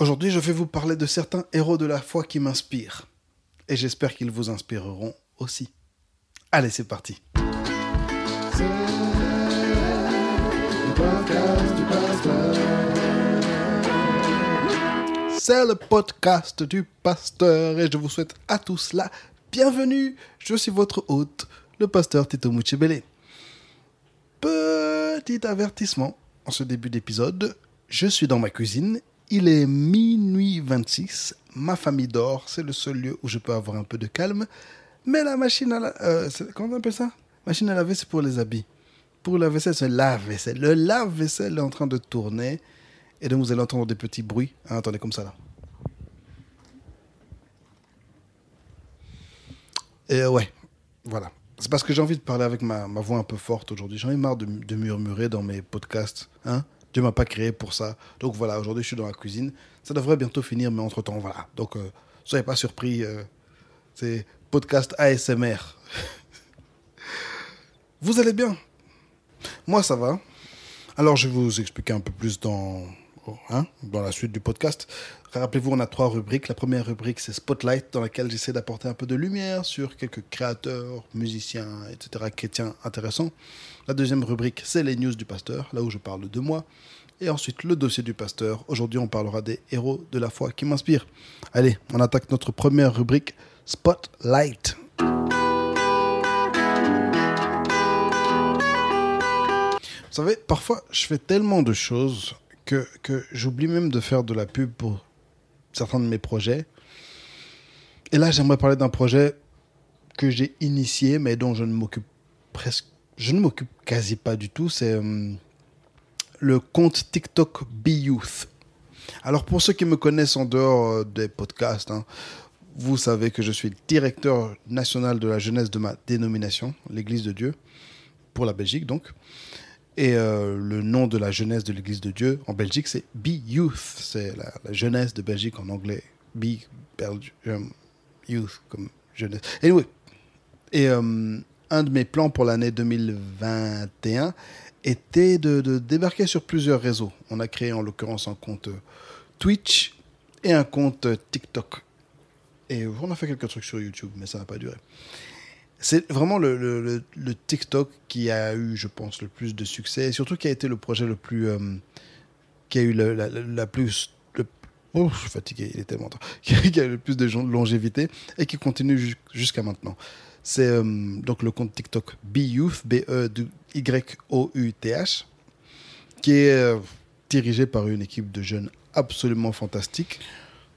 Aujourd'hui, je vais vous parler de certains héros de la foi qui m'inspirent. Et j'espère qu'ils vous inspireront aussi. Allez, c'est parti. C'est le podcast du pasteur et je vous souhaite à tous la bienvenue. Je suis votre hôte, le pasteur Tito Muchebele. Petit avertissement en ce début d'épisode, je suis dans ma cuisine, il est minuit 26, ma famille dort, c'est le seul lieu où je peux avoir un peu de calme, mais la machine à la... Euh, comment on appelle ça? Machine à laver, c'est pour les habits. Pour la vaisselle, c'est lave-vaisselle. Le lave-vaisselle est en train de tourner. Et donc, vous allez entendre des petits bruits. Hein, attendez, comme ça, là. Et ouais, voilà. C'est parce que j'ai envie de parler avec ma, ma voix un peu forte aujourd'hui. J'en ai marre de, de, murmurer dans mes podcasts. Hein Dieu m'a pas créé pour ça. Donc voilà, aujourd'hui, je suis dans la cuisine. Ça devrait bientôt finir, mais entre-temps, voilà. Donc, euh, soyez pas surpris. Euh, c'est podcast ASMR. vous allez bien? Moi, ça va. Alors, je vais vous expliquer un peu plus dans Hein, dans la suite du podcast. Rappelez-vous, on a trois rubriques. La première rubrique, c'est Spotlight, dans laquelle j'essaie d'apporter un peu de lumière sur quelques créateurs, musiciens, etc., chrétiens intéressants. La deuxième rubrique, c'est les news du pasteur, là où je parle de moi. Et ensuite, le dossier du pasteur. Aujourd'hui, on parlera des héros de la foi qui m'inspirent. Allez, on attaque notre première rubrique, Spotlight. Vous savez, parfois, je fais tellement de choses que, j'oublie même de faire de la pub pour certains de mes projets. Et là, j'aimerais parler d'un projet que j'ai initié, mais dont je ne m'occupe presque, je ne m'occupe quasi pas du tout. C'est euh, le compte TikTok Be Youth. Alors, pour ceux qui me connaissent en dehors euh, des podcasts, hein, vous savez que je suis directeur national de la jeunesse de ma dénomination, l'Église de Dieu, pour la Belgique donc. Et euh, le nom de la jeunesse de l'Église de Dieu en Belgique, c'est Be Youth. C'est la, jeunesse de Belgique en anglais. Be Belgium Youth, comme jeunesse. Anyway. Et euh, un de mes plans pour l'année 2021 était de, débarquer sur plusieurs réseaux. On a créé en l'occurrence un compte Twitch et un compte TikTok. Et on a fait quelques trucs sur YouTube, mais ça n'a pas duré. C'est vraiment le, TikTok qui a eu, je pense, le plus de succès et surtout qui a été le projet le plus. Euh, qui a eu la, plus. oh, je suis fatigué, il est tellement. Qui a eu le plus de longévité et qui continue jusqu'à maintenant. C'est euh, donc le compte TikTok BeYouth, qui est euh, dirigé par une équipe de jeunes absolument fantastique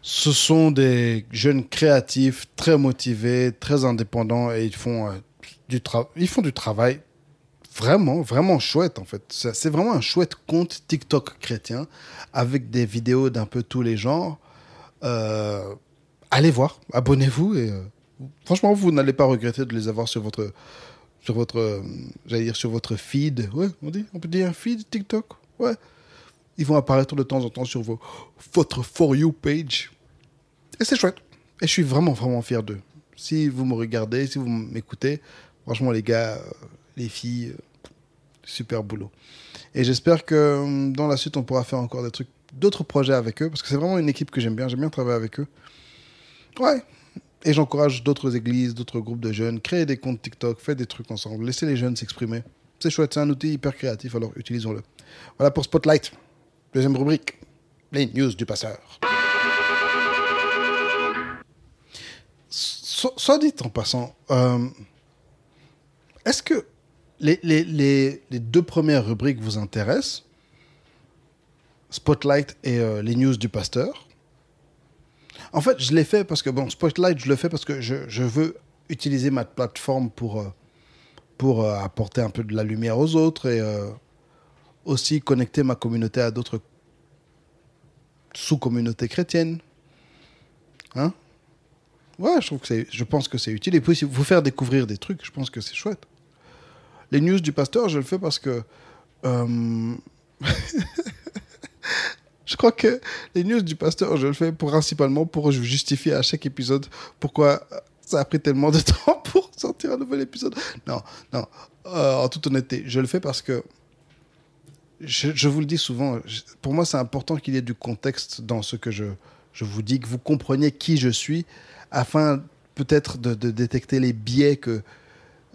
ce sont des jeunes créatifs, très motivés, très indépendants et ils font, euh, du, ils font du travail vraiment, vraiment chouette en fait. C'est vraiment un chouette compte TikTok chrétien avec des vidéos d'un peu tous les genres. Euh, allez voir, abonnez-vous et franchement, vous n'allez pas regretter de les avoir sur votre, sur votre, j'allais dire sur votre feed. Ouais, on dit, on peut dire feed TikTok. Ouais ils vont apparaître de temps en temps sur votre For You page. Et c'est chouette. Et je suis vraiment, vraiment fier d'eux. Si vous me regardez, si vous m'écoutez, franchement, les gars, euh, les filles, euh, super boulot. Et j'espère que euh, dans la suite, on pourra faire encore des trucs, d'autres projets avec eux, parce que c'est vraiment une équipe que j'aime bien. J'aime bien travailler avec eux. Ouais. Et j'encourage d'autres églises, d'autres groupes de jeunes, créer des comptes TikTok, faites des trucs ensemble, laissez les jeunes s'exprimer. C'est chouette, c'est un outil hyper créatif, alors utilisons-le. Voilà pour Spotlight. Deuxième rubrique, les news du passeur. soit dit en passant, euh, est-ce que les, deux premières rubriques vous intéressent? Spotlight et euh, les news du pasteur? En fait, je l'ai fait parce que, bon, Spotlight, je le fais parce que je, veux utiliser ma plateforme pour, euh, pour apporter un peu de la lumière aux autres et aussi connecter ma communauté à d'autres sous-communautés chrétiennes. Hein? Ouais, je, trouve que je pense que c'est utile. Et puis, vous faire découvrir des trucs, je pense que c'est chouette. Les news du pasteur, je le fais parce que. Euh, je crois que les news du pasteur, je le fais principalement pour justifier à chaque épisode pourquoi ça a pris tellement de temps pour sortir un nouvel épisode. Non, non. Euh, en toute honnêteté, je le fais parce que je, vous le dis souvent, pour moi, c'est important qu'il y ait du contexte dans ce que je, je vous dis, que vous compreniez qui je suis, afin peut-être de, détecter les biais que,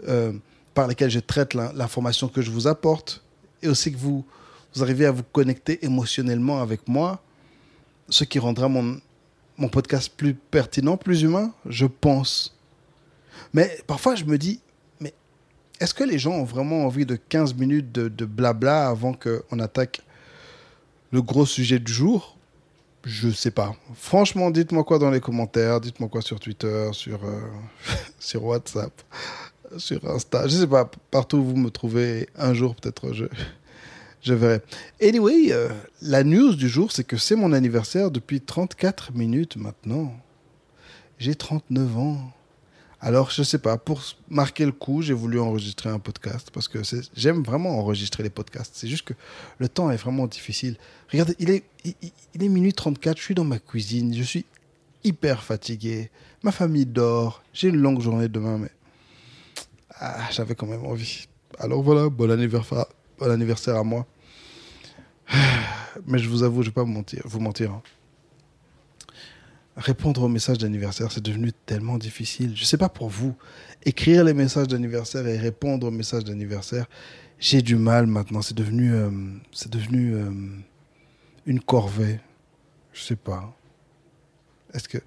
euh, par lesquels je traite l'information que je vous apporte, et aussi que vous, vous arrivez à vous connecter émotionnellement avec moi, ce qui rendra mon, podcast plus pertinent, plus humain, je pense. Mais parfois, je me dis, mais est-ce que les gens ont vraiment envie de 15 minutes de, de blabla avant qu'on attaque le gros sujet du jour? Je sais pas. Franchement, dites-moi quoi dans les commentaires, dites-moi quoi sur Twitter, sur, euh, sur WhatsApp, sur Insta. Je sais pas, partout où vous me trouvez, un jour peut-être je, je verrai. Anyway, euh, la news du jour, c'est que c'est mon anniversaire depuis 34 minutes maintenant. J'ai 39 ans. Alors, je sais pas, pour marquer le coup, j'ai voulu enregistrer un podcast parce que j'aime vraiment enregistrer les podcasts. C'est juste que le temps est vraiment difficile. Regardez, il est, il, est minuit 34, je suis dans ma cuisine, je suis hyper fatigué. Ma famille dort, j'ai une longue journée demain, mais ah, j'avais quand même envie. Alors voilà, bon anniversaire, bon anniversaire à moi. Mais je vous avoue, je ne vais pas vous mentir. Vous mentir hein. Répondre aux messages d'anniversaire, c'est devenu tellement difficile. Je ne sais pas pour vous. Écrire les messages d'anniversaire et répondre aux messages d'anniversaire, j'ai du mal maintenant. C'est devenu, euh, c'est devenu euh, une corvée. Je sais pas. Est-ce que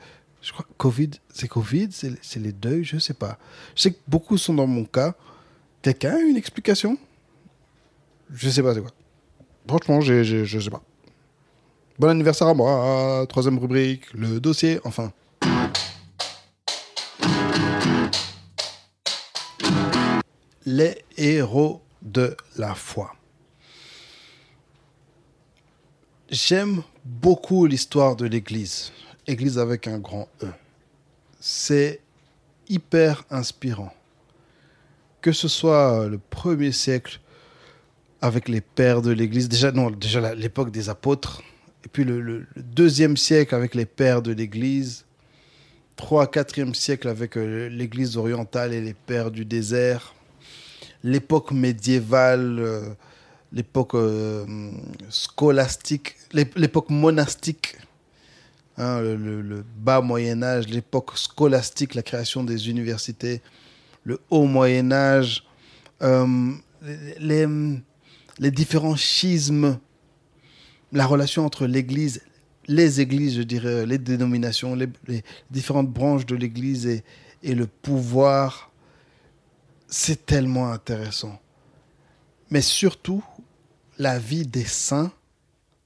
je crois Covid, c'est Covid, c'est les deuils, je sais pas. Je sais que beaucoup sont dans mon cas. Quelqu'un a une explication? Je sais pas c'est quoi. Franchement, je sais pas. Bon anniversaire à moi, troisième rubrique, le dossier, enfin. Les héros de la foi. J'aime beaucoup l'histoire de l'Église. Église avec un grand E. C'est hyper inspirant. Que ce soit le premier siècle avec les pères de l'Église, déjà non, déjà l'époque des apôtres, et puis le, deuxième siècle avec les pères de l'Église, 3 4e siècle avec euh, l'Église orientale et les pères du désert, l'époque médiévale, euh, l'époque euh, scolastique, l'époque monastique Hein, le, bas Moyen Âge, l'époque scolastique, la création des universités, le haut Moyen Âge, les, différents schismes, la relation entre l'Église, les églises, je dirais, les dénominations, les, différentes branches de l'Église et, et le pouvoir, c'est tellement intéressant. Mais surtout, la vie des saints,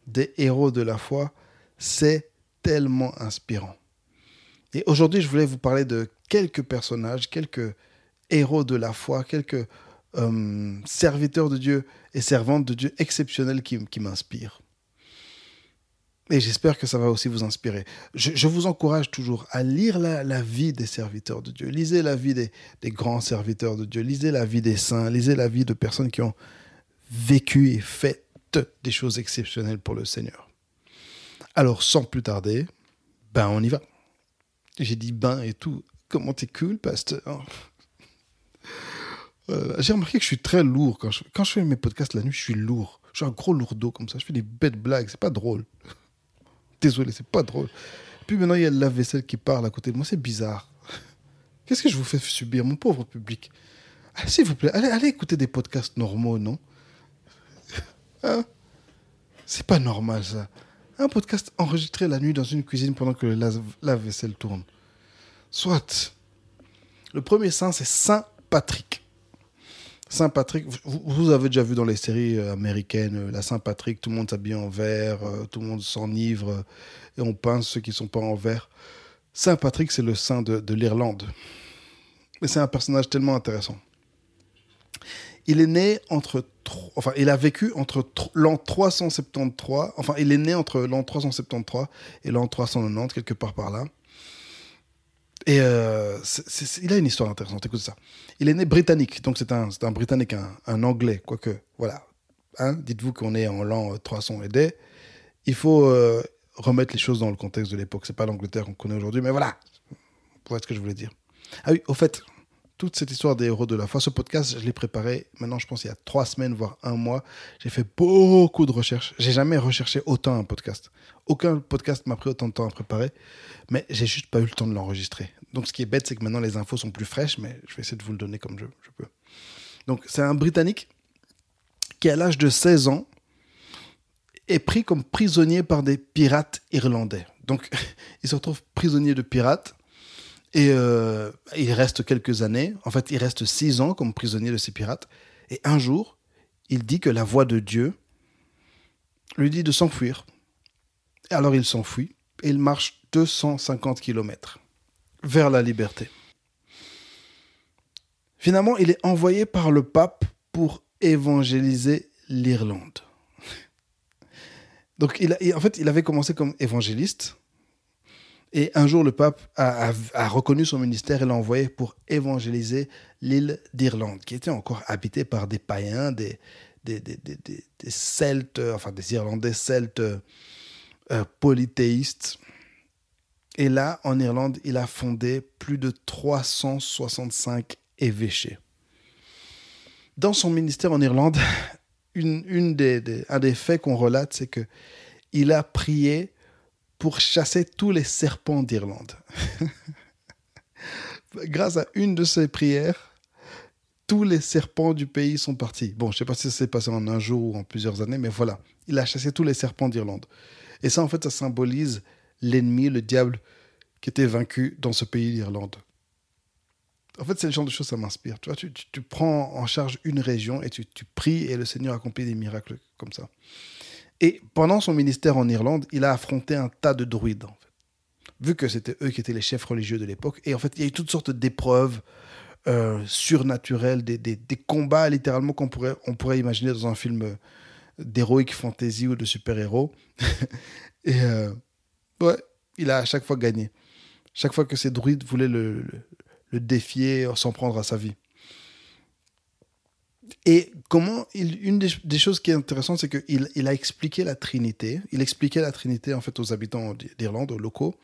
des héros de la foi, c'est tellement inspirant. Et aujourd'hui, je voulais vous parler de quelques personnages, quelques héros de la foi, quelques euh, serviteurs de Dieu et servantes de Dieu exceptionnels qui, qui m'inspirent. Et j'espère que ça va aussi vous inspirer. Je, vous encourage toujours à lire la, vie des serviteurs de Dieu. Lisez la vie des, des, grands serviteurs de Dieu. Lisez la vie des saints. Lisez la vie de personnes qui ont vécu et fait des choses exceptionnelles pour le Seigneur. Alors, sans plus tarder, ben on y va. J'ai dit ben et tout. Comment t'es cool, pasteur? Euh, J'ai remarqué que je suis très lourd. Quand je, quand je fais mes podcasts la nuit, je suis lourd. Je suis un gros lourdeau comme ça. Je fais des bêtes blagues. C'est pas drôle. Désolé, c'est pas drôle. Puis maintenant, il y a le lave-vaisselle qui parle à côté de moi. C'est bizarre. Qu'est-ce que je vous fais subir, mon pauvre public? Ah, S'il vous plaît, allez, allez écouter des podcasts normaux, non? Hein? C'est pas normal, ça. Un podcast enregistré la nuit dans une cuisine pendant que le lave-vaisselle tourne. Soit. Le premier saint, c'est Saint Patrick. Saint Patrick, vous, avez déjà vu dans les séries euh, américaines, euh, la Saint Patrick, tout le monde s'habille en vert, euh, tout le monde s'enivre et on pince ceux qui ne sont pas en vert. Saint Patrick, c'est le saint de, de l'Irlande. Mais c'est un personnage tellement intéressant. Il est né entre enfin, il a vécu entre l'an 373, enfin, il est né entre l'an 373 et l'an 390, quelque part par là. Et euh, il a une histoire intéressante, écoute ça. Il est né britannique, donc c'est un, un britannique, un, anglais, quoique, voilà. Hein, dites-vous qu'on est en l'an 300 et des. Il faut euh, remettre les choses dans le contexte de l'époque. C'est pas l'Angleterre qu'on connaît aujourd'hui, mais voilà. Voyez ce que je voulais dire. Ah oui, au fait, toute cette histoire des héros de la foi. Ce podcast, je l'ai préparé maintenant, je pense, il y a trois semaines, voire un mois. J'ai fait beaucoup de recherches. J'ai jamais recherché autant un podcast. Aucun podcast m'a pris autant de temps à préparer, mais j'ai juste pas eu le temps de l'enregistrer. Donc, ce qui est bête, c'est que maintenant les infos sont plus fraîches, mais je vais essayer de vous le donner comme je, peux. Donc, c'est un Britannique qui, à l'âge de 16 ans, est pris comme prisonnier par des pirates irlandais. Donc, il se retrouve prisonnier de pirates et euh, il reste quelques années. En fait, il reste six ans comme prisonnier de ces pirates. Et un jour, il dit que la voix de Dieu lui dit de s'enfuir. Alors il s'enfuit et il marche 250 km vers la liberté. Finalement, il est envoyé par le pape pour évangéliser l'Irlande. Donc, en fait, il avait commencé comme évangéliste. Et un jour, le pape a, reconnu son ministère et l'a envoyé pour évangéliser l'île d'Irlande, qui était encore habitée par des païens, des, Celtes, enfin des Irlandais celtes euh, polythéistes. Et là, en Irlande, il a fondé plus de 365 évêchés. Dans son ministère en Irlande, une, une des, un des faits qu'on relate, c'est que il a prié pour chasser tous les serpents d'Irlande. Grâce à une de ses prières, tous les serpents du pays sont partis. Bon, je ne sais pas si ça s'est passé en un jour ou en plusieurs années, mais voilà, il a chassé tous les serpents d'Irlande. Et ça, en fait, ça symbolise l'ennemi, le diable, qui était vaincu dans ce pays d'Irlande. En fait, c'est le genre de choses, ça m'inspire. Tu tu, prends en charge une région et tu, pries et le Seigneur accomplit des miracles comme ça. Et pendant son ministère en Irlande, il a affronté un tas de druides. Vu que c'était eux qui étaient les chefs religieux de l'époque. Et en fait, il y a eu toutes sortes d'épreuves euh, surnaturelles, des, combats littéralement qu'on pourrait, on pourrait imaginer dans un film euh, d'héroïque fantasy ou de super-héros. et euh, ouais, il a à chaque fois gagné. Chaque fois que ces druides voulaient le, le, défier, s'en prendre à sa vie. Et comment une des, choses qui est intéressante, c'est qu'il il a expliqué la Trinité. Il expliquait la Trinité en fait aux habitants d'Irlande, aux locaux,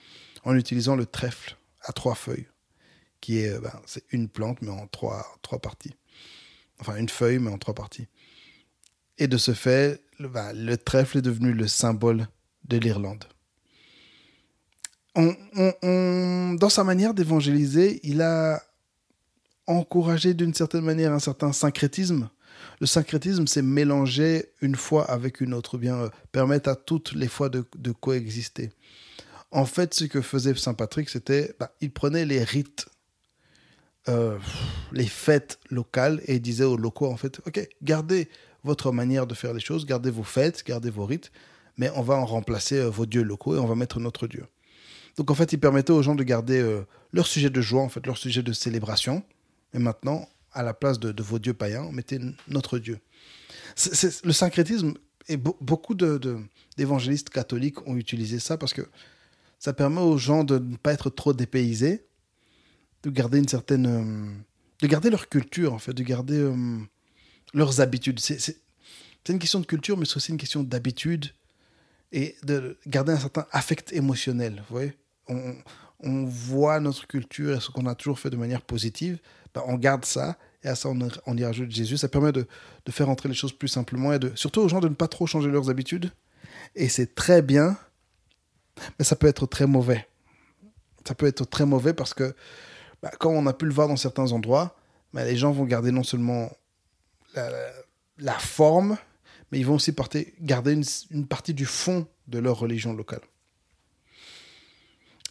en utilisant le trèfle à trois feuilles, qui est ben, c'est une plante mais en trois trois parties. Enfin une feuille mais en trois parties. Et de ce fait, le, ben, le trèfle est devenu le symbole de l'Irlande. dans sa manière d'évangéliser, il a encourager d'une certaine manière un certain syncrétisme. Le syncrétisme, c'est mélanger une foi avec une autre, bien euh, permettre à toutes les fois de, coexister. En fait, ce que faisait Saint Patrick, c'était, bah, il prenait les rites, euh, les fêtes locales et il disait aux locaux, en fait, ok, gardez votre manière de faire les choses, gardez vos fêtes, gardez vos rites, mais on va en remplacer euh, vos dieux locaux et on va mettre notre dieu. Donc en fait, il permettait aux gens de garder leur sujet de joie, en fait, leur sujet de célébration, et maintenant, à la place de, vos dieux païens, mettez notre Dieu. le syncrétisme, et beaucoup d'évangélistes de, catholiques ont utilisé ça parce que ça permet aux gens de ne pas être trop dépaysés, de garder une certaine. Euh, de garder leur culture, en fait, de garder euh, leurs habitudes. C'est une question de culture, mais c'est aussi une question d'habitude et de garder un certain affect émotionnel. Vous voyez on, on voit notre culture et ce qu'on a toujours fait de manière positive, ben, on garde ça et à ça on, y rajoute Jésus. Ça permet de, faire entrer les choses plus simplement et de, surtout aux gens de ne pas trop changer leurs habitudes. Et c'est très bien, mais ça peut être très mauvais. Ça peut être très mauvais parce que, ben, comme on a pu le voir dans certains endroits, ben, les gens vont garder non seulement la, forme, mais ils vont aussi garder une partie du fond de leur religion locale.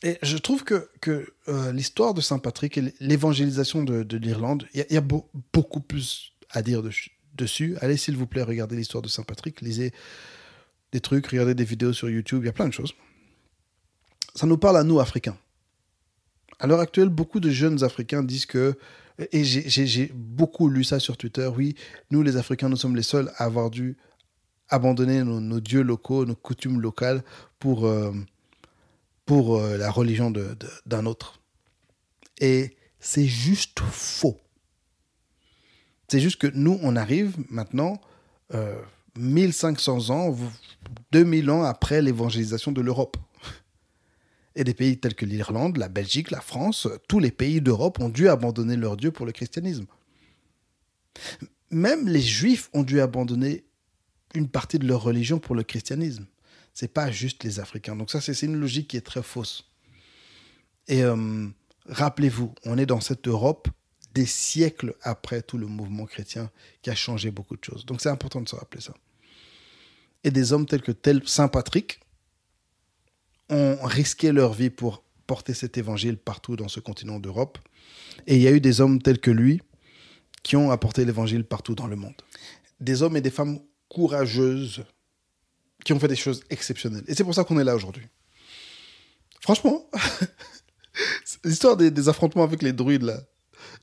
Et je trouve que, que euh, l'histoire de Saint-Patrick et l'évangélisation de, de l'Irlande, il y, a, beaucoup plus à dire dessus. Allez, s'il vous plaît, regardez l'histoire de Saint-Patrick, lisez des trucs, regardez des vidéos sur YouTube, il y a plein de choses. Ça nous parle à nous, Africains. À l'heure actuelle, beaucoup de jeunes Africains disent que, et j'ai beaucoup lu ça sur Twitter, oui, nous les Africains, nous sommes les seuls à avoir dû abandonner nos, dieux locaux, nos coutumes locales pour... Euh, pour euh, la religion d'un autre. Et c'est juste faux. C'est juste que nous, on arrive maintenant, 1500 euh, ans, 2000 ans après l'évangélisation de l'Europe. Et des pays tels que l'Irlande, la Belgique, la France, tous les pays d'Europe ont dû abandonner leur Dieu pour le christianisme. Même les Juifs ont dû abandonner une partie de leur religion pour le christianisme. C'est pas juste les Africains. Donc ça, c'est une logique qui est très fausse. Et euh, rappelez-vous, on est dans cette Europe des siècles après tout le mouvement chrétien qui a changé beaucoup de choses. Donc c'est important de se rappeler ça. Et des hommes tels que tel Saint Patrick ont risqué leur vie pour porter cet évangile partout dans ce continent d'Europe. Et il y a eu des hommes tels que lui qui ont apporté l'évangile partout dans le monde. Des hommes et des femmes courageuses qui ont fait des choses exceptionnelles. Et c'est pour ça qu'on est là aujourd'hui. Franchement, l'histoire des, affrontements avec les druides, là,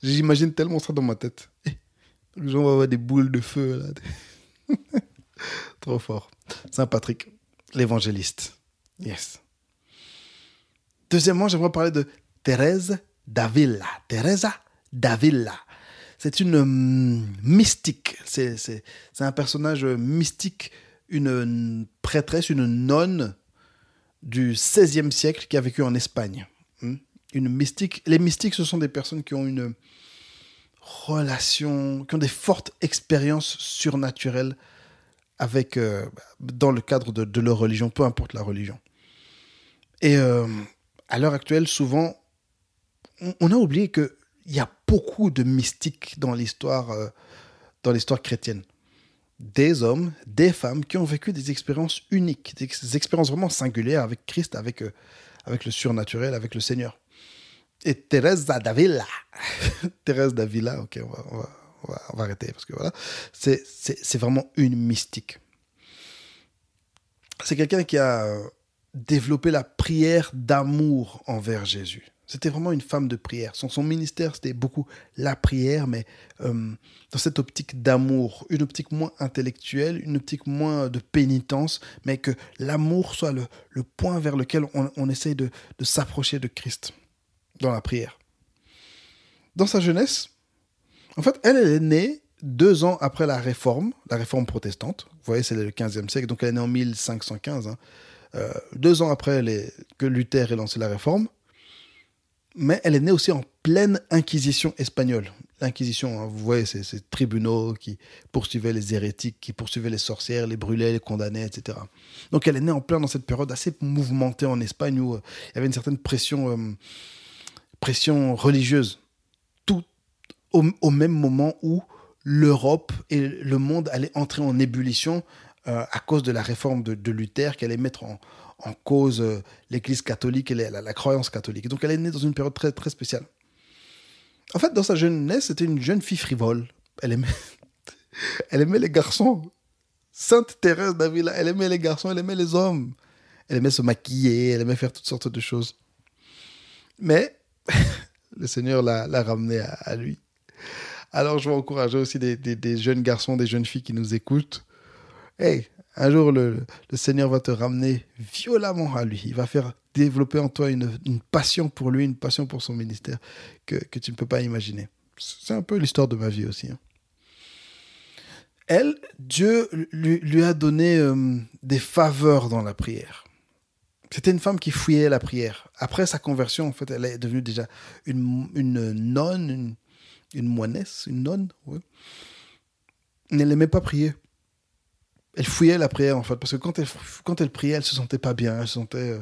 j'imagine tellement ça dans ma tête. Les gens vont avoir des boules de feu, là. Trop fort. Saint Patrick, l'évangéliste. Yes. Deuxièmement, j'aimerais parler de Thérèse d'Avila. Teresa d'Avila. C'est une hum, mystique. C'est un personnage mystique, une, prêtresse, une nonne du XVIe siècle qui a vécu en Espagne. Hum. Une mystique. Les mystiques, ce sont des personnes qui ont une relation, qui ont des fortes expériences surnaturelles avec, euh, dans le cadre de, leur religion, peu importe la religion. Et euh, à l'heure actuelle, souvent, on, a oublié qu'il y a beaucoup de mystiques dans l'histoire, euh, dans l'histoire chrétienne. Des hommes, des femmes qui ont vécu des expériences uniques, des expériences vraiment singulières avec Christ, avec, avec le surnaturel, avec le Seigneur. Et Thérèse d'Avila, Thérèse d'Avila, ok, on va on va, arrêter parce que voilà, c'est vraiment une mystique. C'est quelqu'un qui a développé la prière d'amour envers Jésus. C'était vraiment une femme de prière. Son, son ministère, c'était beaucoup la prière, mais euh, dans cette optique d'amour, une optique moins intellectuelle, une optique moins de pénitence, mais que l'amour soit le, point vers lequel on, essaye de, s'approcher de Christ dans la prière. Dans sa jeunesse, en fait, elle, est née deux ans après la réforme, la réforme protestante. Vous voyez, c'est le 15e siècle, donc elle est née en 1515. Hein. Euh, deux ans après que Luther ait lancé la réforme. Mais elle est née aussi en pleine Inquisition espagnole. L'Inquisition, hein, vous voyez, c'est ces tribunaux qui poursuivaient les hérétiques, qui poursuivaient les sorcières, les brûlaient, les condamnaient, etc. Donc elle est née en plein dans cette période assez mouvementée en Espagne où euh, il y avait une certaine pression, euh, pression religieuse au, même moment où l'Europe et le monde allaient entrer en ébullition euh, à cause de la réforme de, Luther qui allait mettre en, cause euh, l'Église catholique et la, croyance catholique. Donc elle est née dans une période très, très spéciale. En fait, dans sa jeunesse, c'était une jeune fille frivole. Elle aimait, elle aimait les garçons. Sainte Thérèse d'Avila, elle aimait les garçons, elle aimait les hommes. Elle aimait se maquiller, elle aimait faire toutes sortes de choses. Mais le Seigneur l'a ramenée à lui. Alors, je vais encourager aussi des, jeunes garçons, des jeunes filles qui nous écoutent. Hey, un jour, le, Seigneur va te ramener violemment à lui. Il va faire développer en toi une, passion pour lui, une passion pour son ministère que, tu ne peux pas imaginer. C'est un peu l'histoire de ma vie aussi. Hein. Elle, Dieu lui, a donné euh, des faveurs dans la prière. C'était une femme qui fouillait la prière. Après sa conversion, en fait, elle est devenue déjà une, nonne, une, une moinesse, une nonne, Elle n'aimait pas prier. Elle fouillait la prière, en fait, parce que quand elle, quand elle priait, elle se sentait pas bien, elle se sentait,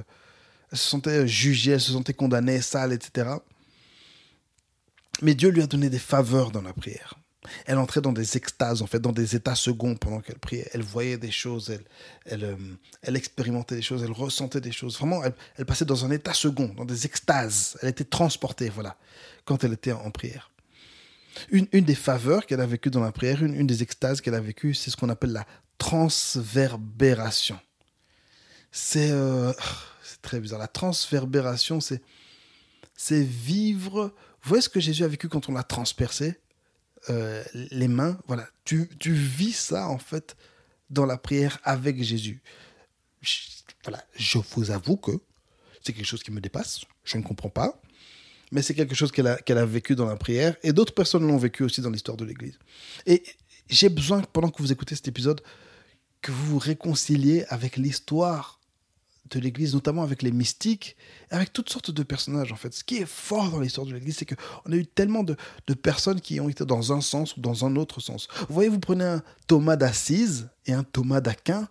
elle se sentait jugée, elle se sentait condamnée, sale, etc. Mais Dieu lui a donné des faveurs dans la prière. Elle entrait dans des extases, en fait, dans des états seconds pendant qu'elle priait. Elle voyait des choses, elle, elle, euh, elle expérimentait des choses, elle ressentait des choses. Vraiment, elle, elle, passait dans un état second, dans des extases. Elle était transportée, voilà, quand elle était en prière. Une, des faveurs qu'elle a vécues dans la prière, une, des extases qu'elle a vécues, c'est ce qu'on appelle la transverbération. Euh, c'est très bizarre. La transverbération, c'est vivre. Vous voyez ce que Jésus a vécu quand on l'a transpercé? Euh, les mains Voilà, tu, tu vis ça en fait dans la prière avec Jésus. voilà, je vous avoue que c'est quelque chose qui me dépasse. Je ne comprends pas mais c'est quelque chose qu'elle a, qu'elle a vécu dans la prière, et d'autres personnes l'ont vécu aussi dans l'histoire de l'Église. Et j'ai besoin, pendant que vous écoutez cet épisode, que vous vous réconciliez avec l'histoire de l'Église, notamment avec les mystiques, avec toutes sortes de personnages en fait. Ce qui est fort dans l'histoire de l'Église, c'est qu'on a eu tellement de, personnes qui ont été dans un sens ou dans un autre sens. Vous voyez, vous prenez un Thomas d'Assise et un Thomas d'Aquin,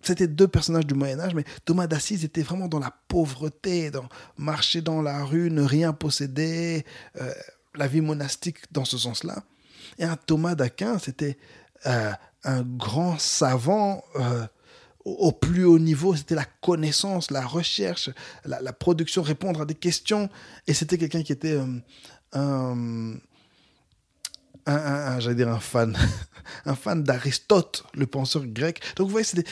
c'était deux personnages du Moyen Âge, mais Thomas d'Assise était vraiment dans la pauvreté, dans marcher dans la rue, ne rien posséder, euh, la vie monastique dans ce sens-là. Et un Thomas d'Aquin, c'était euh, un grand savant euh, au plus haut niveau, c'était la connaissance, la recherche, la, production, répondre à des questions. Et c'était quelqu'un qui était un, un, j'allais dire un fan, un fan d'Aristote, le penseur grec. Donc vous voyez, c'est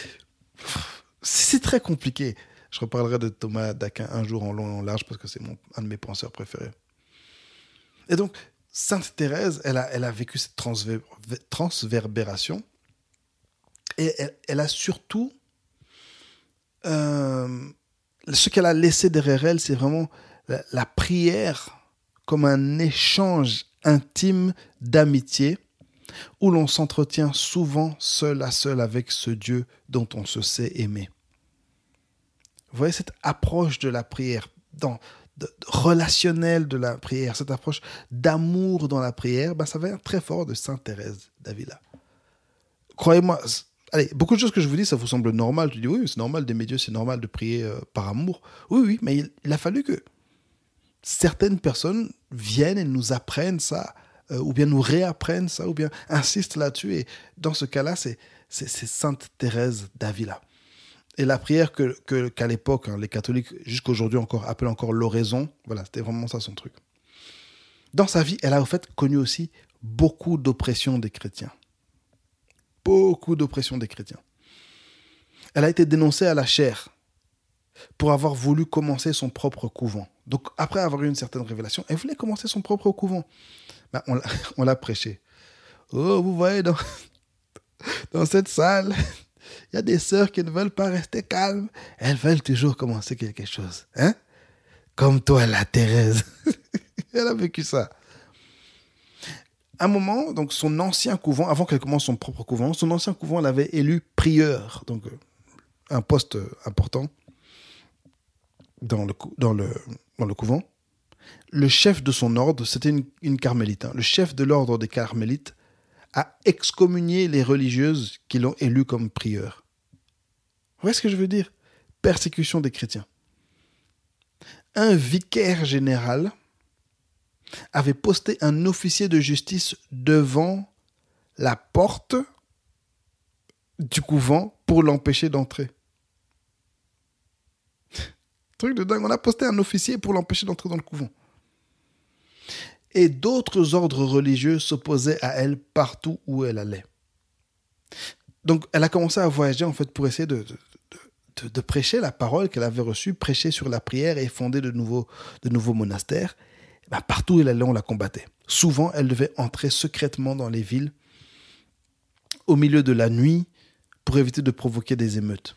c'est très compliqué. Je reparlerai de Thomas d'Aquin un jour en long et en large parce que c'est un de mes penseurs préférés. Et donc, Sainte Thérèse, elle a, elle a vécu cette transverbération et elle, a surtout. Euh, ce qu'elle a laissé derrière elle, c'est vraiment la, prière comme un échange intime d'amitié où l'on s'entretient souvent seul à seul avec ce Dieu dont on se sait aimer. Vous voyez cette approche de la prière, relationnelle de la prière, cette approche d'amour dans la prière, ben ça vient très fort de Sainte Thérèse d'Avila. Croyez-moi, allez, beaucoup de choses que je vous dis, ça vous semble normal. Tu dis oui, c'est normal d'aimer Dieu, c'est normal de prier euh, par amour. Oui, oui, mais il, a fallu que certaines personnes viennent et nous apprennent ça, euh, ou bien nous réapprennent ça, ou bien insistent là-dessus. Et dans ce cas-là, c'est Sainte Thérèse d'Avila. Et la prière que qu'à l'époque, hein, les catholiques, jusqu'aujourd'hui encore, appellent encore l'oraison, voilà, c'était vraiment ça son truc. Dans sa vie, elle a en fait connu aussi beaucoup d'oppression des chrétiens. Beaucoup d'oppression des chrétiens. Elle a été dénoncée à la chair pour avoir voulu commencer son propre couvent. Donc, après avoir eu une certaine révélation, elle voulait commencer son propre couvent. Ben, on l'a prêché. Oh, vous voyez, dans, dans cette salle, il y a des sœurs qui ne veulent pas rester calmes. Elles veulent toujours commencer quelque chose. Hein? Comme toi, la Thérèse. Elle a vécu ça. Un moment, donc son ancien couvent, avant qu'elle commence son propre couvent, son ancien couvent l'avait élu prieur, donc euh, un poste euh, important dans le, couvent. Le chef de son ordre, c'était une, une carmélite. Hein. Le chef de l'ordre des carmélites a excommunié les religieuses qui l'ont élu comme prieur. Vous voyez ce que je veux dire? Persécution des chrétiens. Un vicaire général avait posté un officier de justice devant la porte du couvent pour l'empêcher d'entrer. Truc de dingue, on a posté un officier pour l'empêcher d'entrer dans le couvent et d'autres ordres religieux s'opposaient à elle partout où elle allait. Donc elle a commencé à voyager en fait pour essayer de, prêcher la parole qu'elle avait reçue, prêcher sur la prière et fonder de nouveaux, de nouveaux monastères. Ben, partout où elle allait, on la combattait. Souvent, elle devait entrer secrètement dans les villes au milieu de la nuit pour éviter de provoquer des émeutes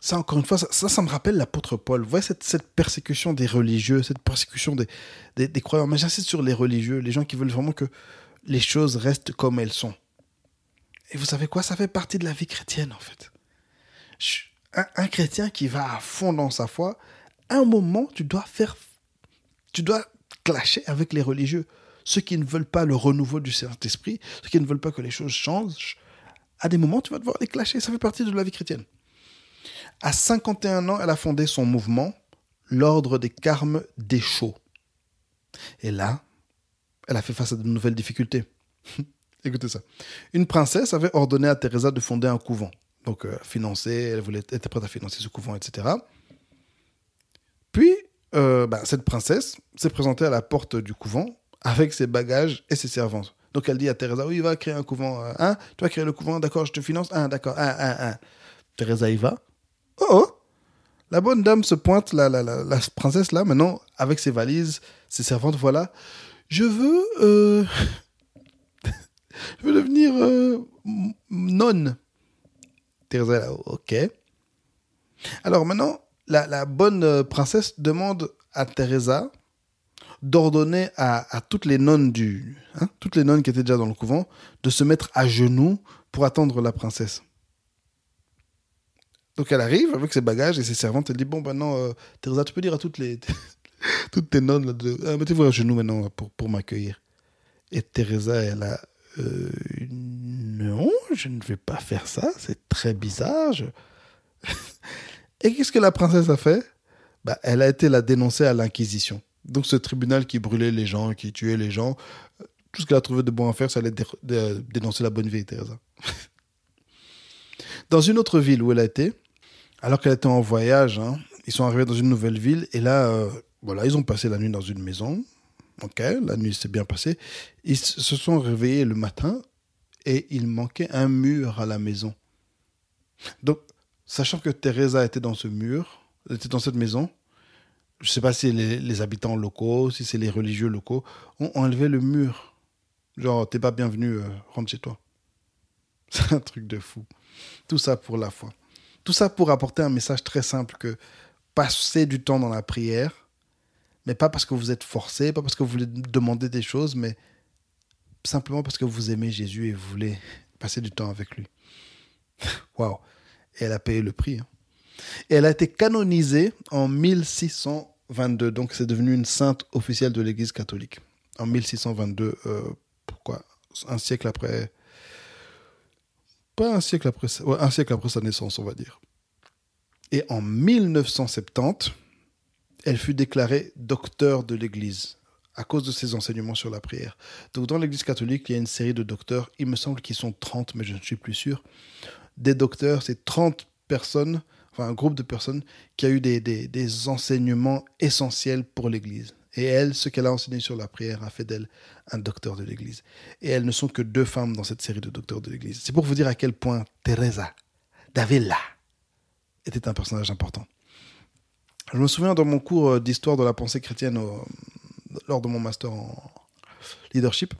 ça, encore une fois, ça, me rappelle l'apôtre Paul. Vous voyez cette, persécution des religieux, cette persécution des, croyants. Mais j'insiste sur les religieux, les gens qui veulent vraiment que les choses restent comme elles sont. Et vous savez quoi? Ça fait partie de la vie chrétienne, en fait. Un, chrétien qui va à fond dans sa foi, un moment, tu dois faire. Tu dois clasher avec les religieux. Ceux qui ne veulent pas le renouveau du Saint-Esprit, ceux qui ne veulent pas que les choses changent, à des moments, tu vas devoir les clasher. Ça fait partie de la vie chrétienne. À 51 ans, elle a fondé son mouvement, l'Ordre des Carmes des Chaux. Et là, elle a fait face à de nouvelles difficultés. Écoutez ça. Une princesse avait ordonné à Teresa de fonder un couvent. Donc, euh, financer, elle voulait être prête à financer ce couvent, etc. Euh, bah, cette princesse s'est présentée à la porte du couvent avec ses bagages et ses servantes. Donc, elle dit à Teresa, oui, va créer un couvent. Hein tu vas créer le couvent, d'accord, je te finance. Ah, d'accord, ah, ah, ah. Teresa y va. Oh, oh, La bonne dame se pointe, la, la, la, princesse là, maintenant, avec ses valises, ses servantes, voilà. Je veux. Euh, je veux devenir nonne. Teresa, là, ok. Alors maintenant, la, bonne euh, princesse demande à Teresa d'ordonner à, toutes les nonnes du, hein, toutes les nonnes qui étaient déjà dans le couvent, de se mettre à genoux pour attendre la princesse. Donc elle arrive avec ses bagages et ses servantes. Elle dit Bon, maintenant, euh, Teresa, tu peux dire à toutes, les, toutes tes nonnes de, ah, mettez-vous à genoux maintenant pour, pour m'accueillir. Et Teresa, elle a euh, Non, je ne vais pas faire ça. C'est très bizarre. Et qu'est-ce que la princesse a fait? Bah, Elle a été la dénoncer à l'Inquisition. Donc ce tribunal qui brûlait les gens, qui tuait les gens, tout ce qu'elle a trouvé de bon à faire, ça allait dénoncer la bonne vieille Teresa. Dans une autre ville où elle a été, alors qu'elle était en voyage, hein, ils sont arrivés dans une nouvelle ville et là, euh, voilà, ils ont passé la nuit dans une maison. Ok, la nuit s'est bien passée. Ils se sont réveillés le matin et il manquait un mur à la maison. Donc, sachant que Teresa était dans ce mur, était dans cette maison, je ne sais pas si les, les, habitants locaux, si c'est les religieux locaux, ont enlevé le mur. Genre, t'es pas bienvenu, euh, rentre chez toi. C'est un truc de fou. Tout ça pour la foi. Tout ça pour apporter un message très simple que passer du temps dans la prière, mais pas parce que vous êtes forcé, pas parce que vous voulez demander des choses, mais simplement parce que vous aimez Jésus et vous voulez passer du temps avec lui. Waouh! Et elle a payé le prix. Hein. Et elle a été canonisée en 1622, donc c'est devenu une sainte officielle de l'Église catholique. En 1622, euh, pourquoi? Un siècle après pas un siècle après, un siècle après sa naissance, on va dire. Et en 1970, elle fut déclarée docteur de l'Église à cause de ses enseignements sur la prière. Donc dans l'Église catholique, il y a une série de docteurs, il me semble qu'ils sont 30, mais je ne suis plus sûr. Des docteurs, c'est 30 personnes, enfin un groupe de personnes qui a eu des, des, des enseignements essentiels pour l'Église. Et elle, ce qu'elle a enseigné sur la prière a fait d'elle un docteur de l'Église. Et elles ne sont que deux femmes dans cette série de docteurs de l'Église. C'est pour vous dire à quel point Teresa Davila était un personnage important. Je me souviens dans mon cours euh, d'histoire de la pensée chrétienne lors de mon master en leadership,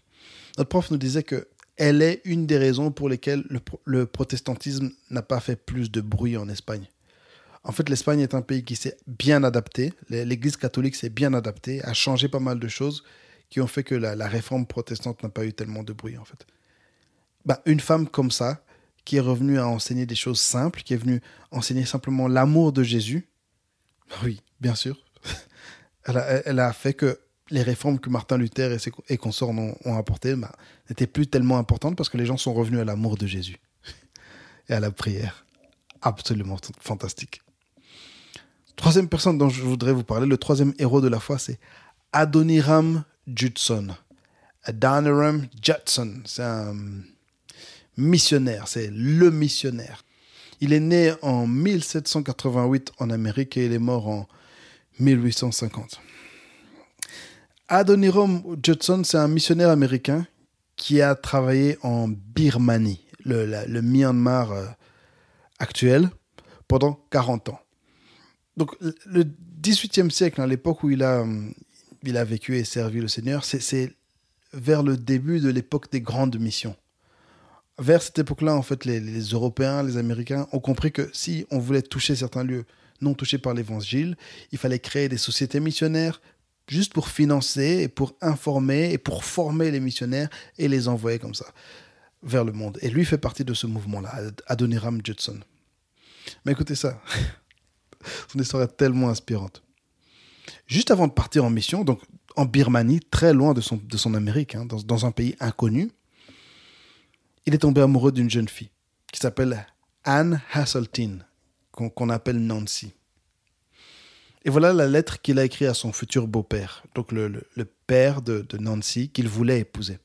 notre prof nous disait que elle est une des raisons pour lesquelles le protestantisme n'a pas fait plus de bruit en Espagne. En fait, l'Espagne est un pays qui s'est bien adapté. L'Église catholique s'est bien adaptée, a changé pas mal de choses qui ont fait que la, réforme protestante n'a pas eu tellement de bruit, en fait. Bah, une femme comme ça, qui est revenue à enseigner des choses simples, qui est venue enseigner simplement l'amour de Jésus, oui, bien sûr. elle, a, fait que les réformes que Martin Luther et ses consorts ont, ont apportées bah, n'étaient plus tellement importantes parce que les gens sont revenus à l'amour de Jésus et à la prière. Absolument fantastique. Troisième personne dont je voudrais vous parler, le troisième héros de la foi, c'est Adoniram Judson. Adoniram Judson, c'est un missionnaire, c'est le missionnaire. Il est né en 1788 en Amérique et il est mort en 1850. Adoniram Judson, c'est un missionnaire américain qui a travaillé en Birmanie, le, Myanmar euh, actuel, pendant 40 ans donc le 18e siècle, à hein, l'époque où il a, hum, il a vécu et servi le Seigneur, c'est vers le début de l'époque des grandes missions. Vers cette époque-là, en fait, les, Européens, les Américains ont compris que si on voulait toucher certains lieux non touchés par l'Évangile, il fallait créer des sociétés missionnaires juste pour financer et pour informer et pour former les missionnaires et les envoyer comme ça vers le monde. Et lui fait partie de ce mouvement-là, Adoniram Judson. Mais écoutez ça, Son histoire est tellement inspirante. Juste avant de partir en mission, donc en Birmanie, très loin de son, Amérique, hein, dans, un pays inconnu, il est tombé amoureux d'une jeune fille qui s'appelle Anne Hasseltine, qu'on appelle Nancy. Et voilà la lettre qu'il a écrite à son futur beau-père, donc le, père de, de Nancy qu'il voulait épouser.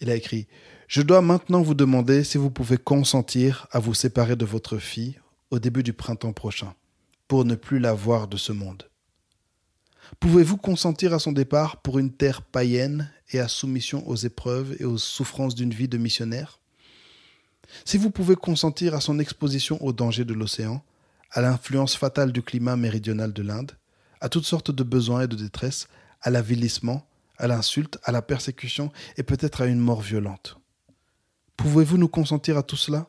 Il a écrit Je dois maintenant vous demander si vous pouvez consentir à vous séparer de votre fille au début du printemps prochain, pour ne plus la voir de ce monde. Pouvez-vous consentir à son départ pour une terre païenne et à soumission aux épreuves et aux souffrances d'une vie de missionnaire? Si vous pouvez consentir à son exposition aux dangers de l'océan, à l'influence fatale du climat méridional de l'Inde, à toutes sortes de besoins et de détresse, à l'avilissement, à l'insulte, à la persécution et peut-être à une mort violente. Pouvez-vous nous consentir à tout cela?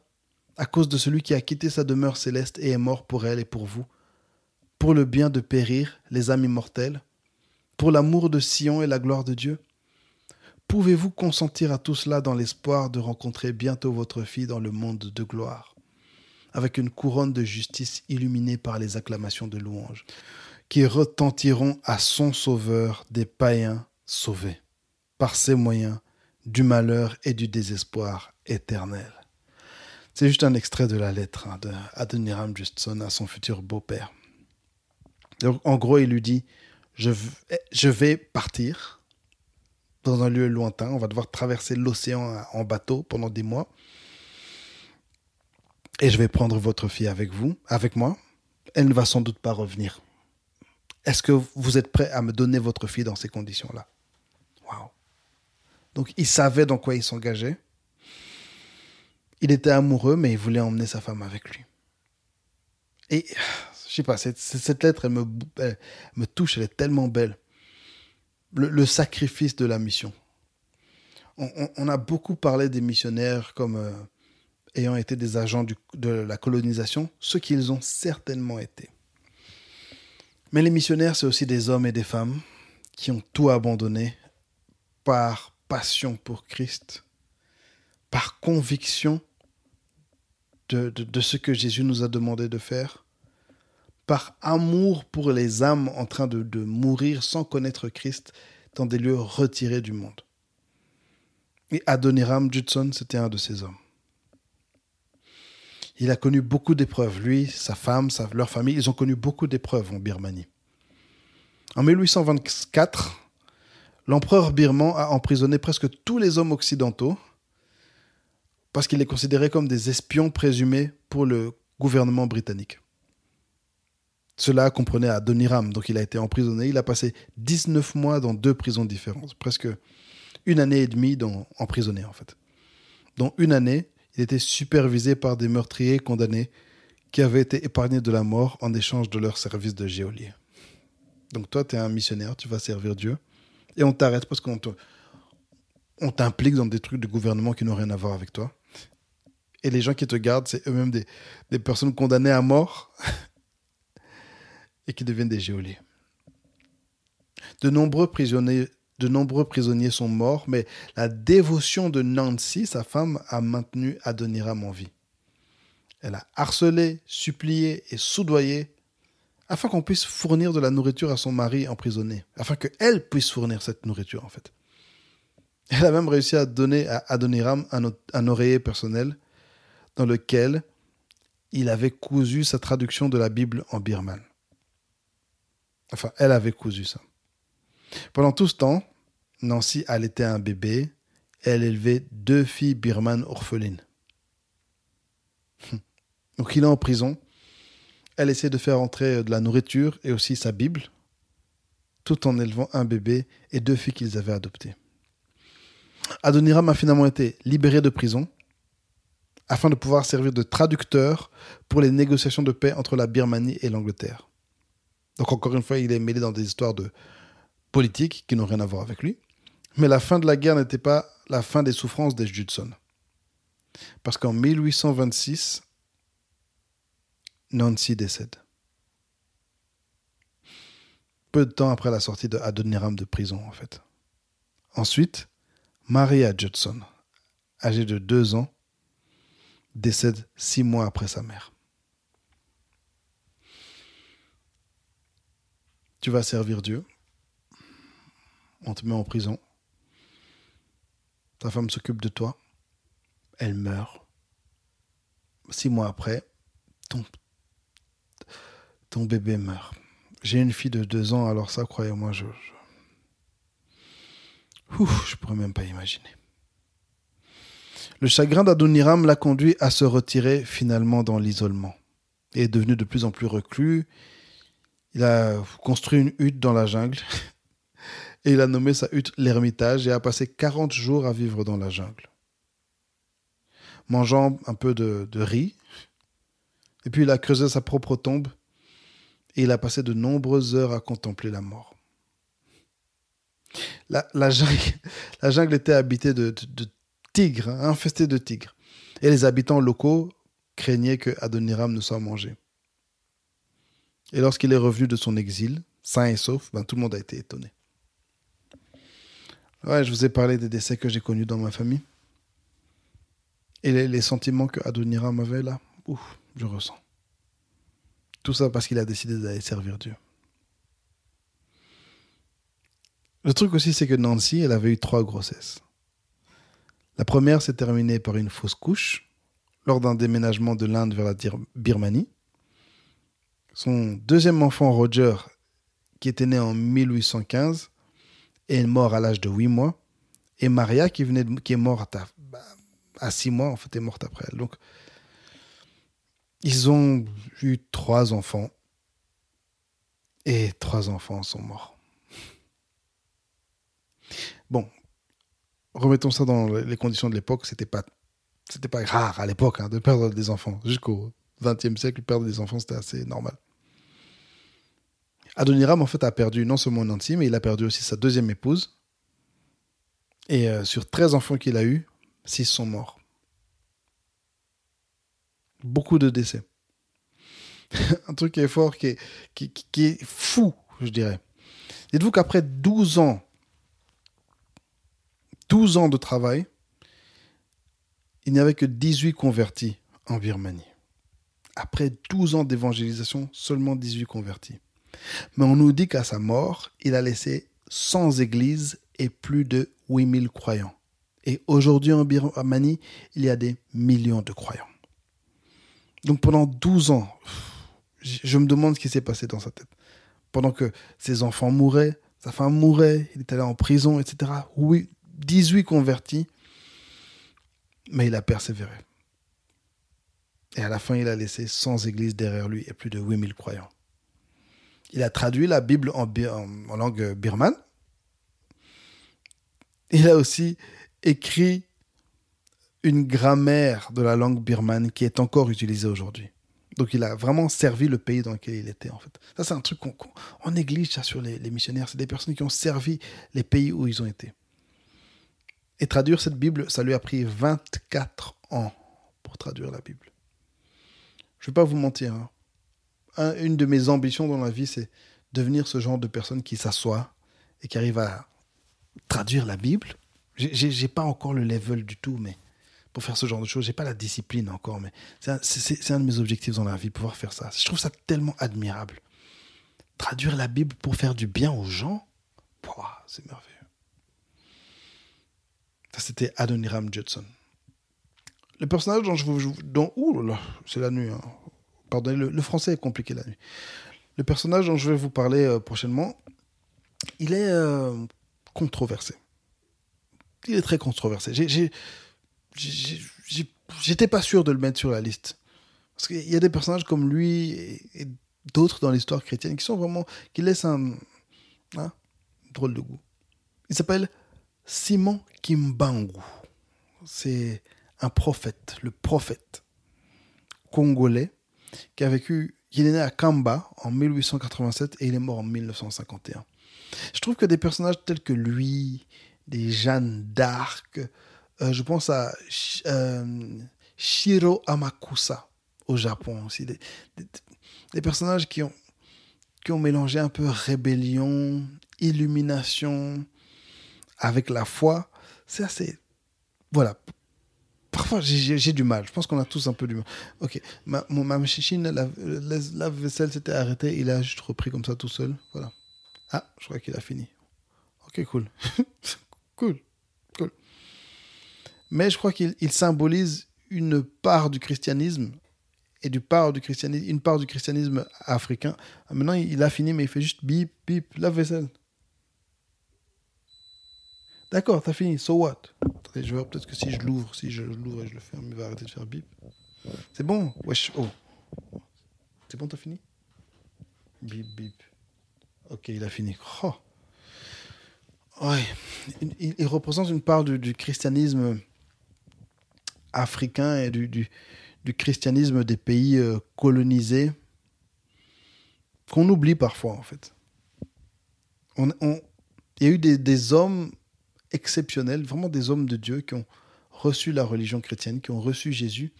À cause de celui qui a quitté sa demeure céleste et est mort pour elle et pour vous, pour le bien de périr, les âmes immortelles, pour l'amour de Sion et la gloire de Dieu? Pouvez-vous consentir à tout cela dans l'espoir de rencontrer bientôt votre fille dans le monde de gloire? Avec une couronne de justice illuminée par les acclamations de louange, qui retentiront à son sauveur des païens sauvés, par ses moyens, du malheur et du désespoir éternel. C'est juste un extrait de la lettre hein, de Adoniram Justson à son futur beau-père. En gros, il lui dit je, je vais partir dans un lieu lointain, on va devoir traverser l'océan en bateau pendant des mois. Et je vais prendre votre fille avec vous, avec moi. Elle ne va sans doute pas revenir. Est-ce que vous êtes prêt à me donner votre fille dans ces conditions-là? Waouh. Donc il savait dans quoi il s'engageait. Il était amoureux, mais il voulait emmener sa femme avec lui. Et je sais pas, cette, lettre, elle me, me touche, elle est tellement belle. Le, sacrifice de la mission. On, a beaucoup parlé des missionnaires comme euh, ayant été des agents de la colonisation, ce qu'ils ont certainement été. Mais les missionnaires, c'est aussi des hommes et des femmes qui ont tout abandonné par passion pour Christ, par conviction de, ce que Jésus nous a demandé de faire, par amour pour les âmes en train de, de mourir sans connaître Christ dans des lieux retirés du monde. Et Adoniram Judson, c'était un de ces hommes. Il a connu beaucoup d'épreuves. Lui, sa femme, leur famille, ils ont connu beaucoup d'épreuves en Birmanie. En 1824, l'empereur birman a emprisonné presque tous les hommes occidentaux parce qu'il les considérait comme des espions présumés pour le gouvernement britannique. Cela comprenait Adoniram, donc il a été emprisonné. Il a passé 19 mois dans deux prisons différentes, presque une année et demie dans, emprisonné en fait. Dans une année, il était supervisé par des meurtriers condamnés qui avaient été épargnés de la mort en échange de leur service de geôlier. Donc toi, tu es un missionnaire, tu vas servir Dieu, et on t'arrête parce qu'on on t'implique dans des trucs de gouvernement qui n'ont rien à voir avec toi. Et les gens qui te gardent, c'est eux-mêmes des, des personnes condamnées à mort et qui deviennent des geôliers. De nombreux prisonniers, de nombreux prisonniers sont morts, mais la dévotion de Nancy, sa femme, a maintenu Adoniram en vie. Elle a harcelé, supplié et soudoyé afin qu'on puisse fournir de la nourriture à son mari emprisonné, afin qu'elle puisse fournir cette nourriture en fait. Elle a même réussi à donner à Adoniram un, un oreiller personnel dans lequel il avait cousu sa traduction de la Bible en birman. Enfin, elle avait cousu ça. Pendant tout ce temps, Nancy allaitait un bébé elle élevait deux filles birmanes orphelines. Donc il est en prison. Elle essaie de faire entrer de la nourriture et aussi sa Bible, tout en élevant un bébé et deux filles qu'ils avaient adoptées. Adoniram a finalement été libéré de prison afin de pouvoir servir de traducteur pour les négociations de paix entre la Birmanie et l'Angleterre. Donc encore une fois, il est mêlé dans des histoires de politique qui n'ont rien à voir avec lui. Mais la fin de la guerre n'était pas la fin des souffrances des Judson. Parce qu'en 1826, Nancy décède. Peu de temps après la sortie de Adoniram de prison, en fait. Ensuite, Maria Judson, âgée de deux ans, décède six mois après sa mère. tu vas servir Dieu. On te met en prison. Ta femme s'occupe de toi. Elle meurt. Six mois après, ton, bébé meurt. J'ai une fille de deux ans, alors ça, croyez-moi, je, je... je pourrais même pas imaginer. Le chagrin d'Adoniram l'a conduit à se retirer finalement dans l'isolement et est devenu de plus en plus reclus. Il a construit une hutte dans la jungle et il a nommé sa hutte l'ermitage et a passé 40 jours à vivre dans la jungle. Mangeant un peu de, riz, et puis il a creusé sa propre tombe et il a passé de nombreuses heures à contempler la mort. La, jungle, était habitée de, tigres, hein, infestée de tigres. Et les habitants locaux craignaient que Adoniram ne soit mangé. Et lorsqu'il est revenu de son exil, sain et sauf, ben, tout le monde a été étonné. Ouais, je vous ai parlé des décès que j'ai connus dans ma famille. Et les, sentiments que Adoniram avait là, ouf, je ressens. Tout ça parce qu'il a décidé d'aller servir Dieu. Le truc aussi, c'est que Nancy, elle avait eu trois grossesses. La première s'est terminée par une fausse couche lors d'un déménagement de l'Inde vers la Birmanie. Son deuxième enfant, Roger, qui était né en 1815, est mort à l'âge de 8 mois. Et Maria, qui, venait qui est morte à, à 6 mois, en fait, est morte après elle. Donc, ils ont eu trois enfants. Et trois enfants sont morts. Bon, remettons ça dans les conditions de l'époque. C'était pas, c'était pas rare à l'époque hein, de perdre des enfants. Jusqu'au XXe siècle, perdre des enfants, c'était assez normal. Adoniram, en fait, a perdu non seulement Nancy, mais il a perdu aussi sa deuxième épouse. Et euh, sur 13 enfants qu'il a eus, 6 sont morts. Beaucoup de décès. Un truc qui est fort, qui est, qui, est fou, je dirais. Dites-vous qu'après 12 ans, 12 ans de travail, il n'y avait que 18 convertis en Birmanie. Après 12 ans d'évangélisation, seulement 18 convertis. Mais on nous dit qu'à sa mort, il a laissé 100 églises et plus de 8000 croyants. Et aujourd'hui en Birmanie, il y a des millions de croyants. Donc pendant 12 ans, je me demande ce qui s'est passé dans sa tête. Pendant que ses enfants mouraient, sa femme mourait, il est allé en prison, etc. Oui, 18 convertis, mais il a persévéré. Et à la fin, il a laissé 100 églises derrière lui et plus de 8000 croyants. Il a traduit la Bible en, langue birmane. Il a aussi écrit une grammaire de la langue birmane qui est encore utilisée aujourd'hui. Donc il a vraiment servi le pays dans lequel il était en fait. Ça c'est un truc qu'on néglige sur les, les missionnaires. C'est des personnes qui ont servi les pays où ils ont été. Et traduire cette Bible, ça lui a pris 24 ans pour traduire la Bible. Je ne vais pas vous mentir. Hein une de mes ambitions dans la vie, c'est devenir ce genre de personne qui s'assoit et qui arrive à traduire la Bible. J'ai pas encore le level du tout, mais pour faire ce genre de choses, j'ai pas la discipline encore, mais c'est un, de mes objectifs dans la vie, pouvoir faire ça. Je trouve ça tellement admirable. Traduire la Bible pour faire du bien aux gens, c'est merveilleux. Ça, c'était Adoniram Judson. Le personnage dont je vous. Dont, ouh là, c'est la nuit. Hein. Le, français est compliqué la nuit. Le personnage dont je vais vous parler euh, prochainement, il est euh, controversé. Il est très controversé. J'étais pas sûr de le mettre sur la liste. Parce qu'il y a des personnages comme lui et, d'autres dans l'histoire chrétienne qui sont vraiment. qui laissent un. Hein, drôle de goût. Il s'appelle Simon Kimbangu. C'est un prophète, le prophète congolais qui a vécu, il est né à Kamba en 1887 et il est mort en 1951. Je trouve que des personnages tels que lui, des Jeanne d'Arc, euh, je pense à euh, Shiro Amakusa au Japon aussi, des, personnages qui ont, qui ont mélangé un peu rébellion, illumination avec la foi. C'est assez. Voilà, parfois j'ai du mal. Je pense qu'on a tous un peu du mal. Ok, ma, mon, la, la, vaisselle s'était arrêtée. Il a juste repris comme ça tout seul. Voilà. Ah, je crois qu'il a fini. Ok, cool. cool. Cool. Mais je crois qu'il symbolise une part du christianisme et une part du christianisme africain. Maintenant, il a fini, mais il fait juste bip, bip, la vaisselle. D'accord, t'as fini. So what? Attendez, je vais peut-être que si je l'ouvre, si je l'ouvre et je le ferme, il va arrêter de faire bip. C'est bon Wesh, oh. C'est bon, t'as fini? Bip, bip. Ok, il a fini. Oh. Ouais. Il, représente une part du, christianisme africain et du, du, christianisme des pays euh, colonisés qu'on oublie parfois, en fait. On, on, il y a eu des, des hommes exceptionnels, vraiment des hommes de Dieu qui ont reçu la religion chrétienne, qui ont reçu Jésus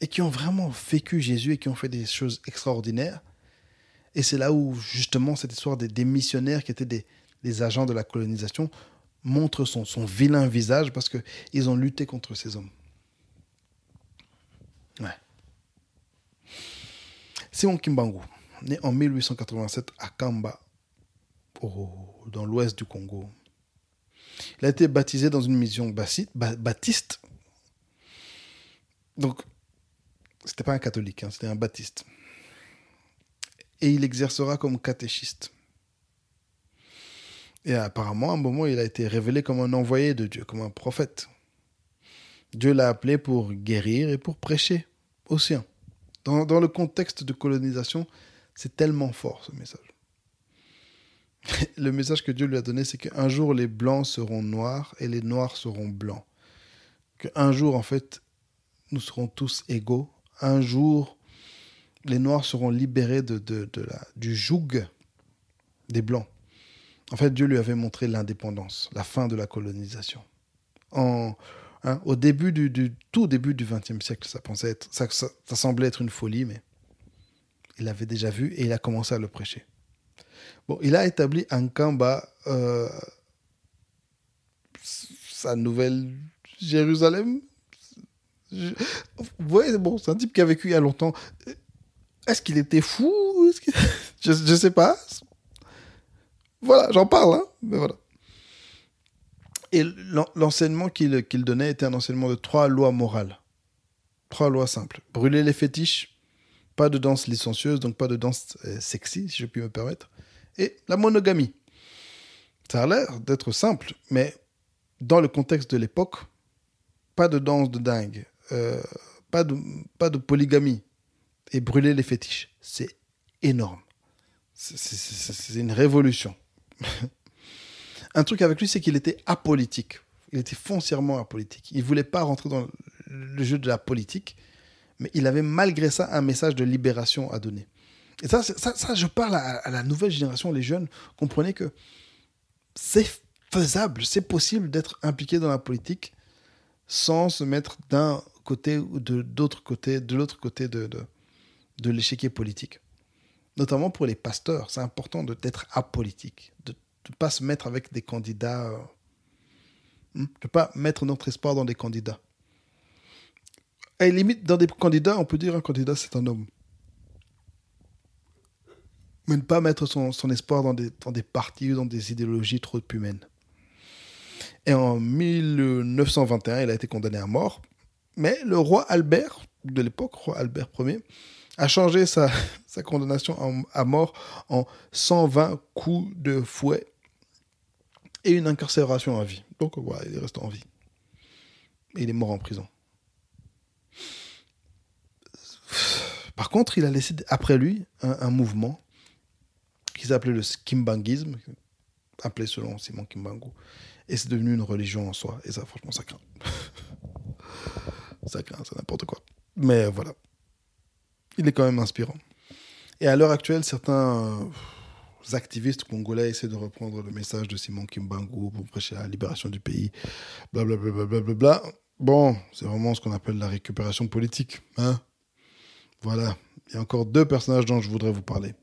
et qui ont vraiment vécu Jésus et qui ont fait des choses extraordinaires. Et c'est là où justement cette histoire des, missionnaires qui étaient des, agents de la colonisation montre son, vilain visage parce qu'ils ont lutté contre ces hommes. Simon Kimbangu, né en 1887 à Kamba, dans l'ouest du Congo. Il a été baptisé dans une mission baptiste. Donc, c'était pas un catholique, hein, c'était un baptiste. Et il exercera comme catéchiste. Et apparemment, à un moment, il a été révélé comme un envoyé de Dieu, comme un prophète. Dieu l'a appelé pour guérir et pour prêcher aussi. Dans, dans le contexte de colonisation, c'est tellement fort ce message. le message que Dieu lui a donné, c'est qu'un jour les blancs seront noirs et les noirs seront blancs. Qu'un jour, en fait, nous serons tous égaux. Un jour, les noirs seront libérés de, de, la, du joug des blancs. En fait, Dieu lui avait montré l'indépendance, la fin de la colonisation. En, hein, au début du, tout début du XXe siècle, ça, pensait être, ça, ça semblait être une folie, mais il l'avait déjà vu et il a commencé à le prêcher. Bon, il a établi en Kamba euh, sa nouvelle Jérusalem. vous voyez, bon, c'est un type qui a vécu il y a longtemps. Est-ce qu'il était fou? Je ne sais pas. Voilà, j'en parle, hein. Et l'enseignement qu'il donnait était un enseignement de trois lois morales. Trois lois simples. Brûler les fétiches, pas de danse licencieuse, donc pas de danse euh, sexy, si je puis me permettre et la monogamie. Ça a l'air d'être simple, mais dans le contexte de l'époque, pas de danse de dingue, euh, pas, de, pas de polygamie et brûler les fétiches. C'est énorme. C'est une révolution. Un truc avec lui, c'est qu'il était apolitique. Il était foncièrement apolitique. Il ne voulait pas rentrer dans le jeu de la politique, mais il avait malgré ça un message de libération à donner. Et ça, ça, je parle à, la nouvelle génération, les jeunes, comprenez que c'est faisable, c'est possible d'être impliqué dans la politique sans se mettre d'un côté ou de de l'autre côté de, de, l'échiquier politique. Notamment pour les pasteurs, c'est important d'être apolitique, de ne pas se mettre avec des candidats, euh, hmm, de ne pas mettre notre espoir dans des candidats. Et limite, dans des candidats, on peut dire un candidat, c'est un homme mais ne pas mettre son, espoir dans des, dans partis ou dans des idéologies trop humaines. Et en 1921, il a été condamné à mort. Mais le roi Albert, de l'époque, roi Albert Ier, a changé sa, condamnation à mort en 120 coups de fouet et une incarcération à vie. Donc voilà, il est resté en vie. Et il est mort en prison. Par contre, il a laissé après lui un mouvement qui s'appelait le kimbangisme, appelé selon Simon Kimbangu. Et c'est devenu une religion en soi. Et ça, franchement, ça craint. ça craint, c'est n'importe quoi. Mais voilà. Il est quand même inspirant. Et à l'heure actuelle, certains euh, activistes congolais essaient de reprendre le message de Simon Kimbangu pour prêcher la libération du pays. Blablabla. Bla, bla, bla, bla, Bon, c'est vraiment ce qu'on appelle la récupération politique. Hein voilà. Il y a encore deux personnages dont je voudrais vous parler.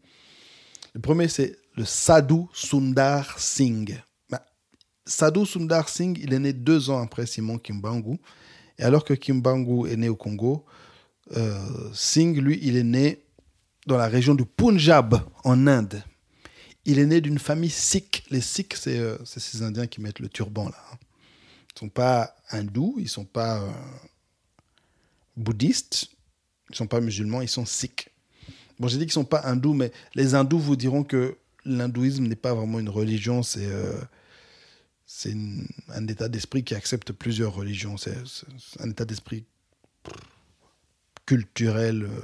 Le premier, c'est le Sadhu Sundar Singh. Bah, Sadhu Sundar Singh, il est né deux ans après Simon Kimbangu. Et alors que Kimbangu est né au Congo, euh, Singh, lui, il est né dans la région du Punjab, en Inde. Il est né d'une famille sikh. Les sikhs, c'est euh, ces Indiens qui mettent le turban là. Hein. Ils ne sont pas hindous, ils ne sont pas euh, bouddhistes, ils ne sont pas musulmans, ils sont sikhs. Bon, j'ai dit qu'ils ne sont pas hindous, mais les hindous vous diront que l'hindouisme n'est pas vraiment une religion, c'est euh, un état d'esprit qui accepte plusieurs religions. C'est un état d'esprit culturel. Euh,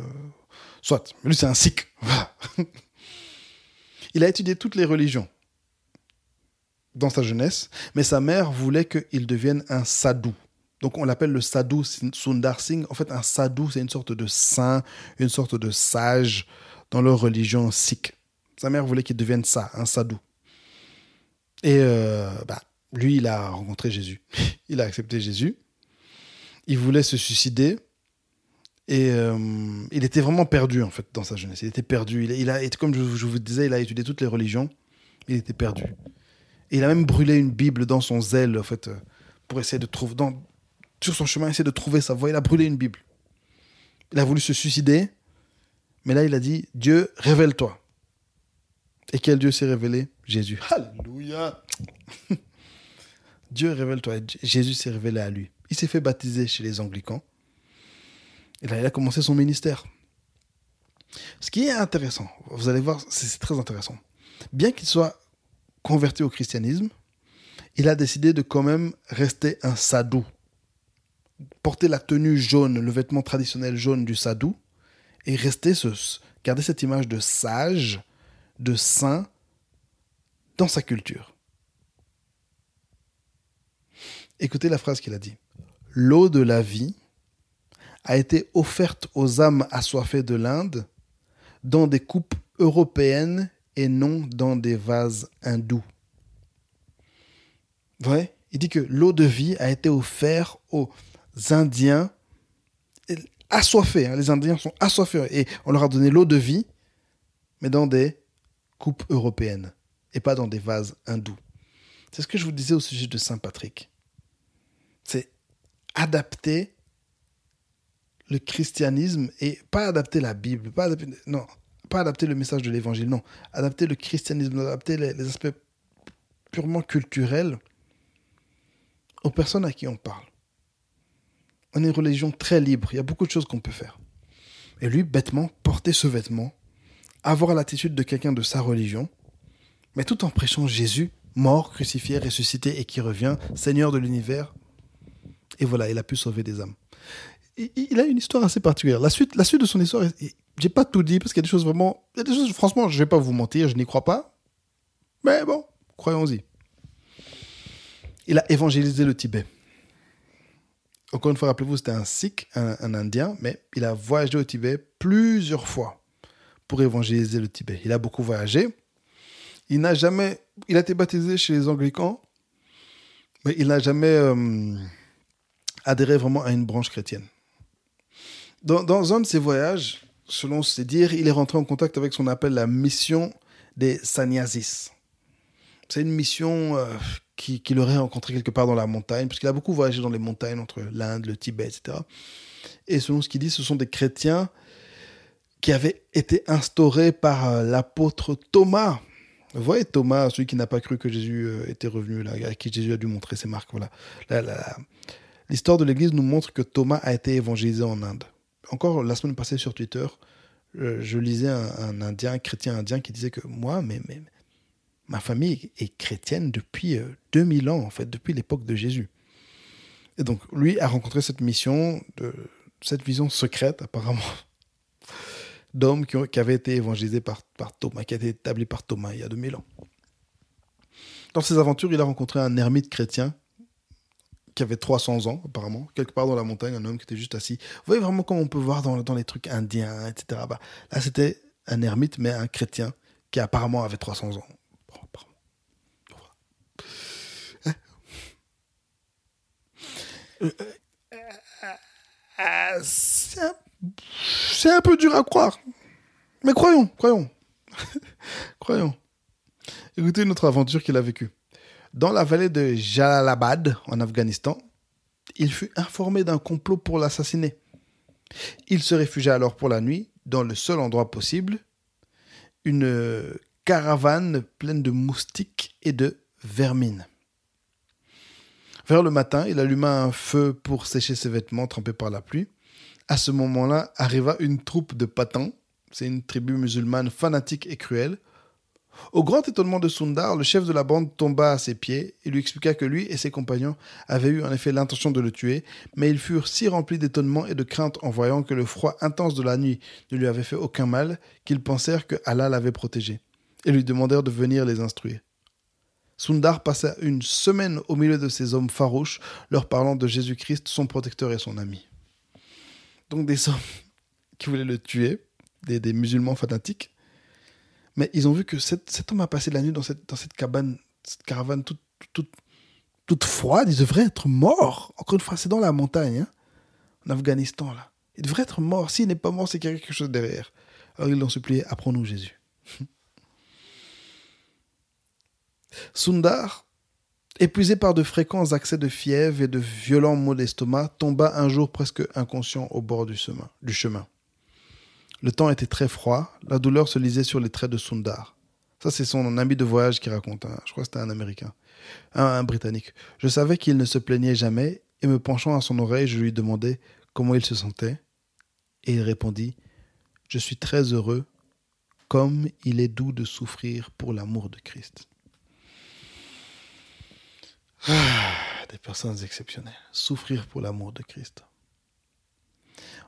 soit. Lui, c'est un sikh. Il a étudié toutes les religions dans sa jeunesse, mais sa mère voulait qu'il devienne un sadhu. Donc on l'appelle le sadhu Sundar Singh. En fait, un sadhu, c'est une sorte de saint, une sorte de sage dans leur religion sikh. Sa mère voulait qu'il devienne ça, un sadhu. Et euh, bah, lui, il a rencontré Jésus. il a accepté Jésus. Il voulait se suicider. Et euh, il était vraiment perdu, en fait, dans sa jeunesse. Il était perdu. Il, il a, comme je, vous disais, il a étudié toutes les religions. Il était perdu. Et il a même brûlé une Bible dans son zèle, en fait, euh, pour essayer de trouver, dans, sur son chemin, essayer de trouver sa voie. Il a brûlé une Bible. Il a voulu se suicider, Mais là, il a dit Dieu, révèle-toi. Et quel Dieu s'est révélé? Jésus. Alléluia Dieu, révèle-toi. Jésus s'est révélé à lui. Il s'est fait baptiser chez les anglicans. Et là, il a commencé son ministère. Ce qui est intéressant, vous allez voir, c'est très intéressant. Bien qu'il soit converti au christianisme, il a décidé de quand même rester un sadou. Porter la tenue jaune, le vêtement traditionnel jaune du sadou, et rester ce, garder cette image de sage, de saint dans sa culture. Écoutez la phrase qu'il a dit. L'eau de la vie a été offerte aux âmes assoiffées de l'Inde dans des coupes européennes et non dans des vases hindous. Ouais, il dit que l'eau de vie a été offerte aux Indiens assoiffés. Hein. les Indiens sont assoiffés et on leur a donné l'eau de vie, mais dans des coupes européennes et pas dans des vases hindous. C'est ce que je vous disais au sujet de Saint Patrick. C'est adapter le christianisme et pas adapter la Bible, pas adapter, non, pas adapter le message de l'évangile, non, adapter le christianisme, adapter les, aspects purement culturels aux personnes à qui on parle. On est une religion très libre, il y a beaucoup de choses qu'on peut faire. Et lui, bêtement, porter ce vêtement, avoir l'attitude de quelqu'un de sa religion, mais tout en prêchant Jésus, mort, crucifié, ressuscité et qui revient, Seigneur de l'univers. Et voilà, il a pu sauver des âmes il a une histoire assez particulière. La suite, la suite de son histoire, j'ai pas tout dit parce qu'il y a des choses vraiment. Il y a des choses, franchement, je vais pas vous mentir, je n'y crois pas. Mais bon, croyons-y. Il a évangélisé le Tibet. Encore une fois, rappelez-vous, c'était un Sikh, un, Indien, mais il a voyagé au Tibet plusieurs fois pour évangéliser le Tibet. Il a beaucoup voyagé. Il n'a jamais. Il a été baptisé chez les Anglicans, mais il n'a jamais euh, adhéré vraiment à une branche chrétienne. Dans, un de ses voyages, selon ses dires, il est rentré en contact avec ce qu'on appelle la mission des sannyasis. C'est une mission euh, qu'il aurait rencontré quelque part dans la montagne, parce qu'il a beaucoup voyagé dans les montagnes entre l'Inde, le Tibet, etc. Et selon ce qu'il dit, ce sont des chrétiens qui avaient été instaurés par euh, l'apôtre Thomas. Vous voyez Thomas, celui qui n'a pas cru que Jésus euh, était revenu, là, à qui Jésus a dû montrer ses marques. Voilà. L'histoire de l'Église nous montre que Thomas a été évangélisé en Inde encore la semaine passée sur Twitter, euh, je lisais un, Indien, chrétien indien, qui disait que moi, mais ma famille est chrétienne depuis 2000 euh, ans, en fait, depuis l'époque de Jésus. Et donc, lui a rencontré cette mission, cette vision secrète, apparemment, d'hommes qui, avaient été évangélisés par, Thomas, qui a été établi par Thomas il y a 2000 ans. Dans ses aventures, il a rencontré un ermite chrétien qui avait 300 ans, apparemment, quelque part dans la montagne, un homme qui était juste assis. Vous voyez vraiment comme on peut voir dans, dans les trucs indiens, etc. Bah, là, c'était un ermite, mais un chrétien, qui apparemment avait 300 ans. Hein euh, euh, c'est un, peu dur à croire. Mais croyons, croyons. croyons. Écoutez une autre aventure qu'il a vécue. Dans la vallée de Jalalabad, en Afghanistan, il fut informé d'un complot pour l'assassiner. Il se réfugia alors pour la nuit dans le seul endroit possible, une caravane pleine de moustiques et de vermines. Vers le matin, il alluma un feu pour sécher ses vêtements trempés par la pluie. À ce moment-là, arriva une troupe de patans, c'est une tribu musulmane fanatique et cruelle, au grand étonnement de Sundar, le chef de la bande tomba à ses pieds et lui expliqua que lui et ses compagnons avaient eu en effet l'intention de le tuer, mais ils furent si remplis d'étonnement et de crainte en voyant que le froid intense de la nuit ne lui avait fait aucun mal qu'ils pensèrent que Allah l'avait protégé et lui demandèrent de venir les instruire. Sundar passa une semaine au milieu de ces hommes farouches, leur parlant de Jésus-Christ, son protecteur et son ami. Donc des hommes qui voulaient le tuer, des musulmans fanatiques, mais ils ont vu que cet, homme a passé la nuit dans cette, cabane, cette caravane toute froide. Il devrait être mort. Encore une fois, c'est dans la montagne, hein, en Afghanistan, là. Il devrait être mort. S'il n'est pas mort, c'est qu'il y a quelque chose derrière. Alors ils l'ont supplié, apprends-nous Jésus. Sundar, épuisé par de fréquents accès de fièvre et de violents maux d'estomac, tomba un jour presque inconscient au bord du chemin. Le temps était très froid, la douleur se lisait sur les traits de Sundar. Ça, c'est son ami de voyage qui raconte. hein. Je crois que c'était un Américain, un, un Britannique. Je savais qu'il ne se plaignait jamais et me penchant à son oreille, je lui demandai comment il se sentait. Et il répondit Je suis très heureux, comme il est doux de souffrir pour l'amour de Christ. Ah, des personnes exceptionnelles. Souffrir pour l'amour de Christ.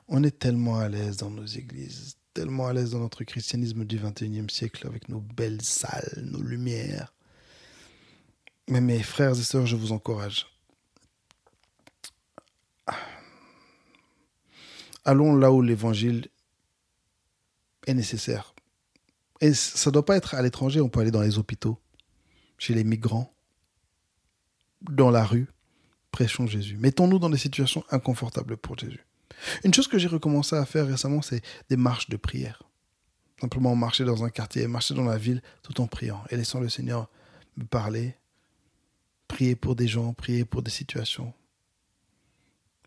On est tellement à l'aise dans nos églises, tellement à l'aise dans notre christianisme du 21e siècle avec nos belles salles, nos lumières. Mais mes frères et sœurs, je vous encourage. Allons là où l'évangile est nécessaire. Et ça ne doit pas être à l'étranger, on peut aller dans les hôpitaux, chez les migrants, dans la rue, prêchons Jésus. Mettons-nous dans des situations inconfortables pour Jésus. Une chose que j'ai recommencé à faire récemment, c'est des marches de prière. Simplement marcher dans un quartier, marcher dans la ville tout en priant et laissant le Seigneur me parler, prier pour des gens, prier pour des situations.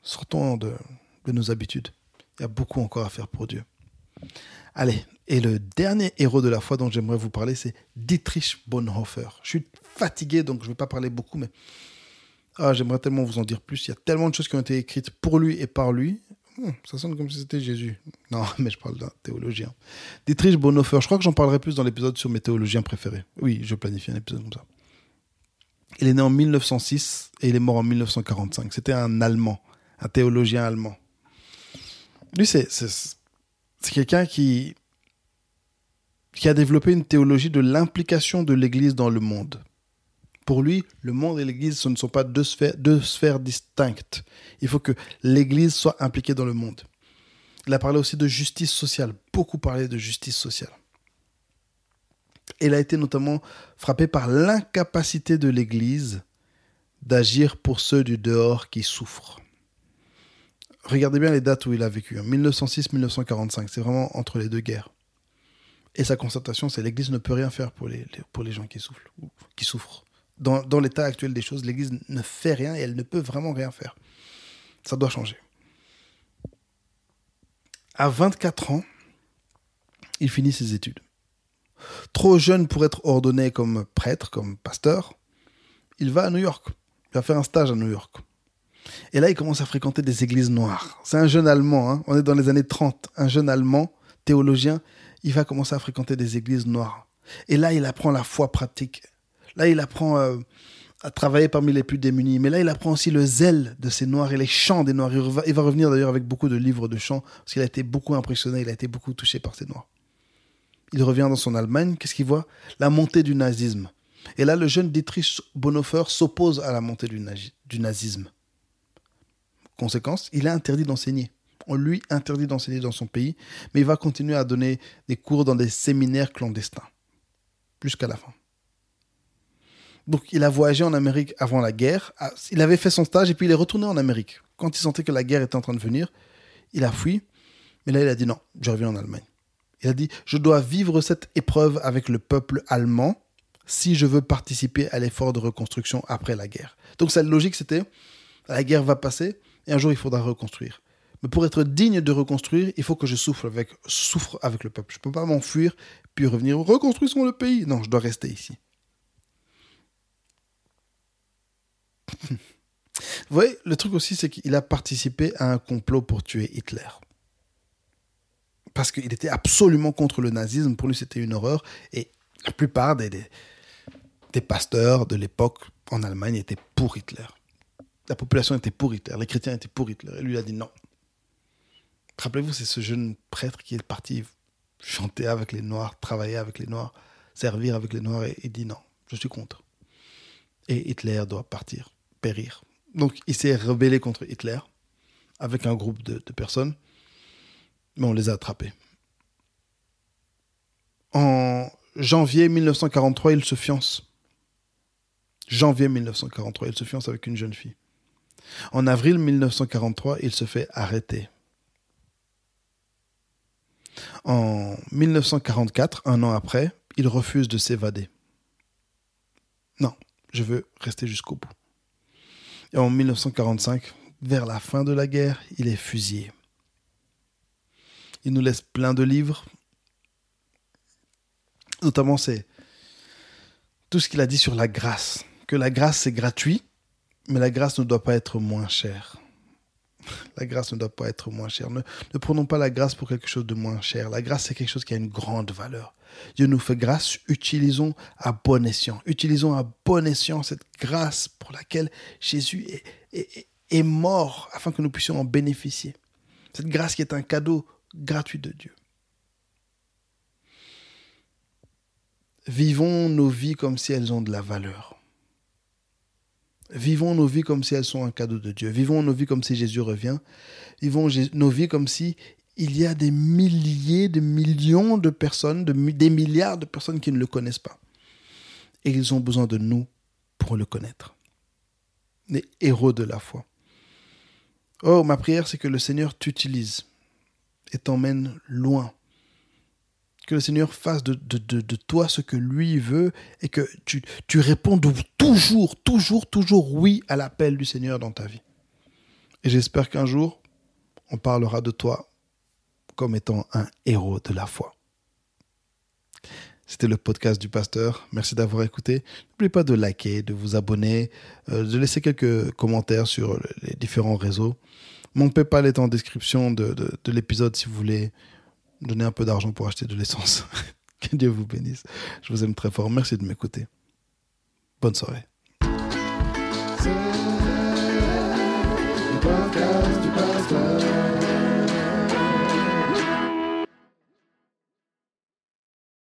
Sortons de, de nos habitudes. Il y a beaucoup encore à faire pour Dieu. Allez, et le dernier héros de la foi dont j'aimerais vous parler, c'est Dietrich Bonhoeffer. Je suis fatigué, donc je ne vais pas parler beaucoup, mais ah, j'aimerais tellement vous en dire plus. Il y a tellement de choses qui ont été écrites pour lui et par lui. Hum, ça sonne comme si c'était Jésus. Non, mais je parle d'un théologien. Dietrich Bonhoeffer, je crois que j'en parlerai plus dans l'épisode sur mes théologiens préférés. Oui, je planifie un épisode comme ça. Il est né en 1906 et il est mort en 1945. C'était un Allemand, un théologien allemand. Lui, c'est quelqu'un qui, qui a développé une théologie de l'implication de l'Église dans le monde. Pour lui, le monde et l'Église, ce ne sont pas deux sphères, distinctes. Il faut que l'Église soit impliquée dans le monde. Il a parlé aussi de justice sociale, beaucoup parlé de justice sociale. Il a été notamment frappé par l'incapacité de l'Église d'agir pour ceux du dehors qui souffrent. Regardez bien les dates où il a vécu. 1906-1945, c'est vraiment entre les deux guerres. Et sa constatation, c'est l'Église ne peut rien faire pour les, pour les gens qui souffrent. Qui souffrent. Dans, dans l'état actuel des choses, l'Église ne fait rien et elle ne peut vraiment rien faire. Ça doit changer. À 24 ans, il finit ses études. Trop jeune pour être ordonné comme prêtre, comme pasteur, il va à New York. Il va faire un stage à New York. Et là, il commence à fréquenter des églises noires. C'est un jeune Allemand, hein. on est dans les années 30, un jeune Allemand, théologien, il va commencer à fréquenter des églises noires. Et là, il apprend la foi pratique. Là, il apprend euh, à travailler parmi les plus démunis. Mais là, il apprend aussi le zèle de ces noirs et les chants des noirs. Il va, revenir d'ailleurs avec beaucoup de livres de chants, parce qu'il a été beaucoup impressionné, il a été beaucoup touché par ces noirs. Il revient dans son Allemagne, qu'est-ce qu'il voit? La montée du nazisme. Et là, le jeune Dietrich Bonhoeffer s'oppose à la montée du nazisme. Conséquence, il est interdit d'enseigner. On lui interdit d'enseigner dans son pays, mais il va continuer à donner des cours dans des séminaires clandestins, jusqu'à la fin. Donc il a voyagé en Amérique avant la guerre, il avait fait son stage et puis il est retourné en Amérique. Quand il sentait que la guerre était en train de venir, il a fui, mais là il a dit non, je reviens en Allemagne. Il a dit, je dois vivre cette épreuve avec le peuple allemand si je veux participer à l'effort de reconstruction après la guerre. Donc sa logique c'était, la guerre va passer et un jour il faudra reconstruire. Mais pour être digne de reconstruire, il faut que je souffre avec, souffre avec le peuple. Je ne peux pas m'enfuir puis revenir. Reconstruisons le pays. Non, je dois rester ici. Vous voyez, le truc aussi, c'est qu'il a participé à un complot pour tuer Hitler. Parce qu'il était absolument contre le nazisme. Pour lui, c'était une horreur. Et la plupart des, des, pasteurs de l'époque en Allemagne étaient pour Hitler. La population était pour Hitler. Les chrétiens étaient pour Hitler. Et lui, il a dit non. Rappelez-vous, c'est ce jeune prêtre qui est parti chanter avec les Noirs, travailler avec les Noirs, servir avec les Noirs, et il dit non, je suis contre. Et Hitler doit partir, périr. Donc il s'est rebellé contre Hitler avec un groupe de, de personnes, mais on les a attrapés. En janvier 1943, il se fiance. Janvier 1943, il se fiance avec une jeune fille. En avril 1943, il se fait arrêter. En 1944, un an après, il refuse de s'évader. Non, je veux rester jusqu'au bout. Et en 1945, vers la fin de la guerre, il est fusillé. Il nous laisse plein de livres. Notamment, c'est tout ce qu'il a dit sur la grâce. Que la grâce, c'est gratuit, mais la grâce ne doit pas être moins chère. La grâce ne doit pas être moins chère. Ne, prenons pas la grâce pour quelque chose de moins cher. La grâce, c'est quelque chose qui a une grande valeur. Dieu nous fait grâce, utilisons à bon escient. Utilisons à bon escient cette grâce pour laquelle Jésus est, mort afin que nous puissions en bénéficier. Cette grâce qui est un cadeau gratuit de Dieu. Vivons nos vies comme si elles ont de la valeur. Vivons nos vies comme si elles sont un cadeau de Dieu. Vivons nos vies comme si Jésus revient. Vivons nos vies comme si il y a des milliers, de millions de personnes, des milliards de personnes qui ne le connaissent pas. Et ils ont besoin de nous pour le connaître. Les héros de la foi. Oh, ma prière, c'est que le Seigneur t'utilise et t'emmène loin. Que le Seigneur fasse de, toi ce que lui veut et que tu, tu répondes toujours, toujours, toujours oui à l'appel du Seigneur dans ta vie. Et j'espère qu'un jour, on parlera de toi comme étant un héros de la foi. C'était le podcast du pasteur. Merci d'avoir écouté. N'oubliez pas de liker, de vous abonner, euh, de laisser quelques commentaires sur les différents réseaux. Mon PayPal est en description de, de l'épisode si vous voulez Donnez un peu d'argent pour acheter de l'essence. que Dieu vous bénisse. Je vous aime très fort. Merci de m'écouter. Bonne soirée.